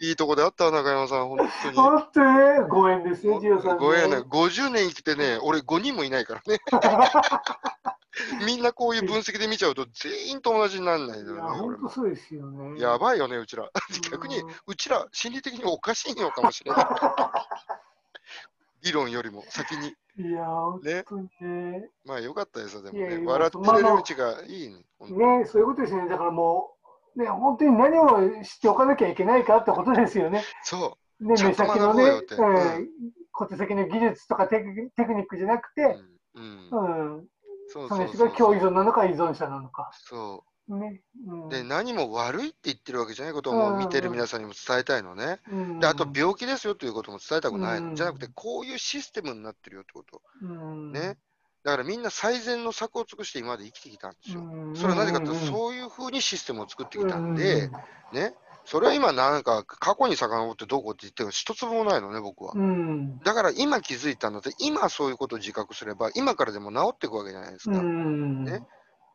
いいとこであったわ、中山さん、本当に。本当に？ね、ご縁ですね、ジオさん。ご縁ね、50年生きてね、俺5人もいないからね。みんなこういう分析で見ちゃうと、全員友達にならないよね。本当そうですよね。やばいよね、うちら。逆に、うちら、心理的におかしいのかもしれない。理論よりも先に。いや、本ね。当にね。まあよかったですよ、でもね。笑ってれるうちがいいね。ほんとね、そういうことですね。だからもう、ね、本当に何を知っておかなきゃいけないかってことですよね。そね、ちゃんと目先のね、うんうん小手先の技術とかテクテクニックじゃなくう。て、うん。ううんん、そうその人そうそうが共依存なのか依存者なのか。そね。うんう。で、何も悪いって言ってるわけじゃないことをもう見てる皆さんにも伝えたいのね。うんで、あと病気ですよということも伝えたくないの。うんじゃなくて、こういうシステムになってるよってこと。うんね。だからみんな最善の策を尽くして今まで生きてきたんですよ。うんそれはなぜかというと、うんそういうふうにシステムを作ってきたんで、ね。それは今なんか過去に遡ってどうこうって言っても一つもないのね、僕はう。ん。だから今気づいたので、今そういうことを自覚すれば、今からでも治っていくわけじゃないですうか。ん。ね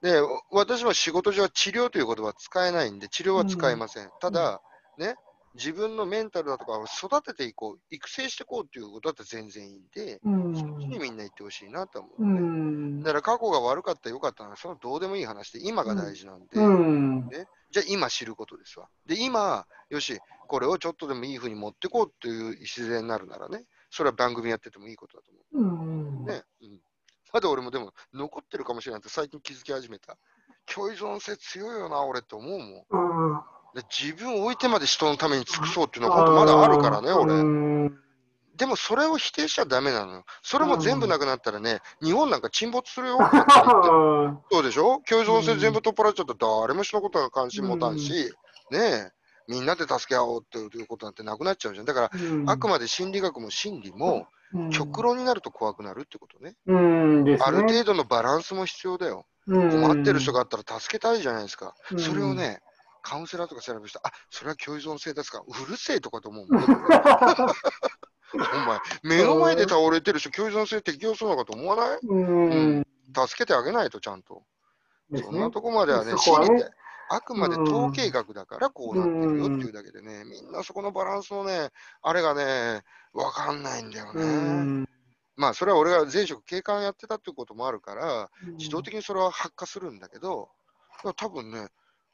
で、私は仕事上は治療という言葉は使えないんで、治療は使いません。ただ、ね、自分のメンタルだとかを育てていこう、育成していこうということだったら全然いいんで、うん。そっちにみんな行ってほしいなと思ううね、ん。だから過去が悪かった、良かったのは、そのどうでもいい話で、今が大事なんで、うん。じゃあ今知ることですわ。で、今、よし、これをちょっとでもいいふうに持ってこうっていう礎になるならね、それは番組やっててもいいことだと思うん。う。ね。うん。まだ俺もでも残ってるかもしれないって最近気づき始めた。共依存性強いよな、俺って思うもん。うん。で自分を置いてまで人のために尽くそうっていうのは本当まだあるからね、う俺。ん。でもそれを否定しちゃダメなのよ。それも全部なくなったらね、日本なんか沈没するよ。そうでしょ？共依存性全部取っ払っちゃったら誰も人のことは関心持たんし、ねえ、みんなで助け合おうっていうことなんてなくなっちゃうじゃん。だから、あくまで心理学も心理も極論になると怖くなるってことね。うんね。ある程度のバランスも必要だよ。困ってる人があったら助けたいじゃないですか。うんそれをね、カウンセラーとか調べる人、あそれは共依存性ですか、うるせえとかと思うもんね。お前、目の前で倒れてる人、共依存性適用するのかと思わない？うん。助けてあげないと、ちゃんと。そんなとこまではね、ね心理ってあくまで統計学だからこうなってるよっていうだけでね、みんなそこのバランスのね、あれがね、わかんないんだようね。ん。まあ、それは俺が前職警官やってたっていうこともあるから、自動的にそれは発火するんだけど、多分ね、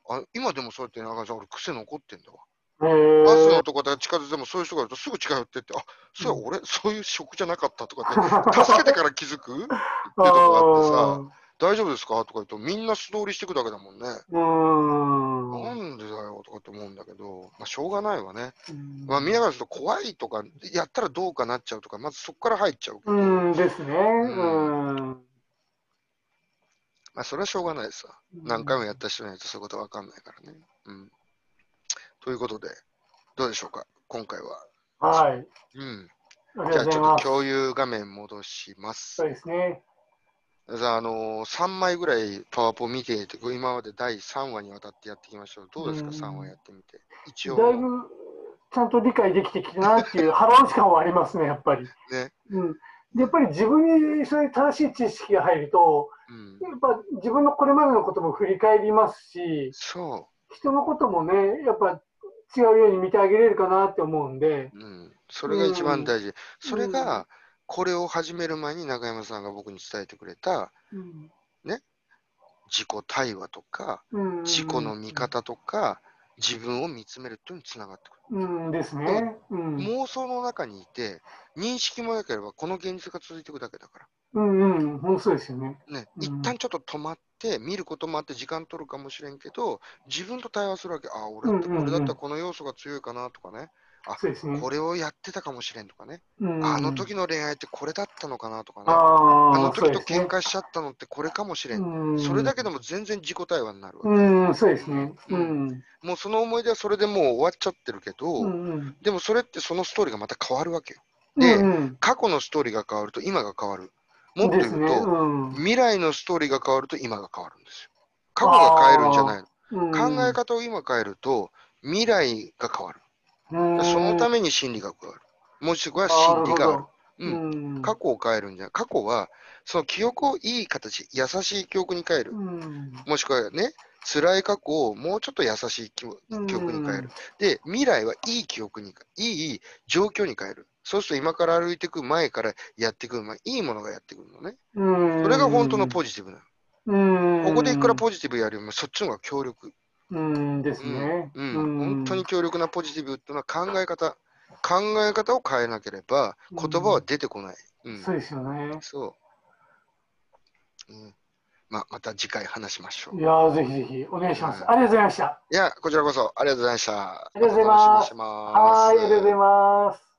あ今でもそうやって、中さん、俺、癖残ってんだわ。バスのとこで地下鉄でもそういう人がいるとすぐ近寄ってって、あそうや、俺、そういう職じゃなかったとかって、助けてから気づくってとこあってさ、大丈夫ですか？とか言うと、みんな素通りしていくだけだもんね。うーん。なんでだよ？とかって思うんだけど、まあ、しょうがないわね。うんまあ、見ながらすると怖いとか、やったらどうかなっちゃうとか、まずそこから入っちゃうけど、うんですね。うん。まあ、それはしょうがないですわ。何回もやった人にはそういうことわかんないからね。うん。ということで、どうでしょうか、今回は。はい。うん。じゃあちょっと。共有画面戻しますそう。ですね。さあ、あのー、3枚ぐらいパワポ見ていて、今まで第3話にわたってやってきましたどうですか、うん3話やってみて。一応、だいぶちゃんと理解できてきたなっていう 腹落ち感はありますね、やっぱり。ね。うん。でやっぱり自分にそういう正しい知識が入ると、うん。やっぱ自分のこれまでのことも振り返りますし、そ人のこともね、やっぱ違うように見てあげれるかなって思うんで、う。うん。それが一番大事。それが、これを始める前に中山さんが僕に伝えてくれた、うん自己対話とか、うん、自己の見方とか、自分を見つめるというにつながってくる。うんですね。うん、妄想の中にいて、認識もなければ、この現実が続いていくだけだから。うんうん、本当そうですよね。ね、うん一旦ちょっと止まって、見ることもあって時間取るかもしれんけど、自分と対話するわけ。あ、俺だってうんうんうんこれだったらこの要素が強いかなとかね。あそうですね。これをやってたかもしれんとかね。うん、あの時の恋愛ってこれだったのかなとかね。ああの時と喧。嘩しちゃったのってこれかもしれん。うん、それだけでも全然自己対話になるわけ。うん、そうですね。うん。もうその思い出はそれでもう終わっちゃってるけど。でもそれってそのストーリーがまた変わるわけよ。で過去のストーリーが変わると今が変わる。もっと言うと、ね。うん未来のストーリーが変わると今が変わるんですよ。過去が変えるんじゃないの。うん考え方を今変えると未来が変わる。うんそのために心理学がある。もしくは心理がある。なうん、うん過去を変えるんじゃ。過去はその記憶をいい形、優しい記憶に変える。うんもしくはね、辛い過去をもうちょっと優しい記憶に変える。で、未来はいい記憶に、いい状況に変える。そうすると今から歩いていく前からやってくる前、いいものがやってくるのね。うんそれが本当のポジティブなの。うんここでいくらポジティブやるよりもそっちの方が強力。うんですね。うん本当に強力なポジティブっていうのは考え方。考え方を変えなければ言葉は出てこない。うん。そうですよね。そう。うん。まあ、また次回話しましょう。いやーぜひぜひお願いします。うんありがとうございました。いや、こちらこそありがとうございました。ありがとうございます。はい、ありがとうございます。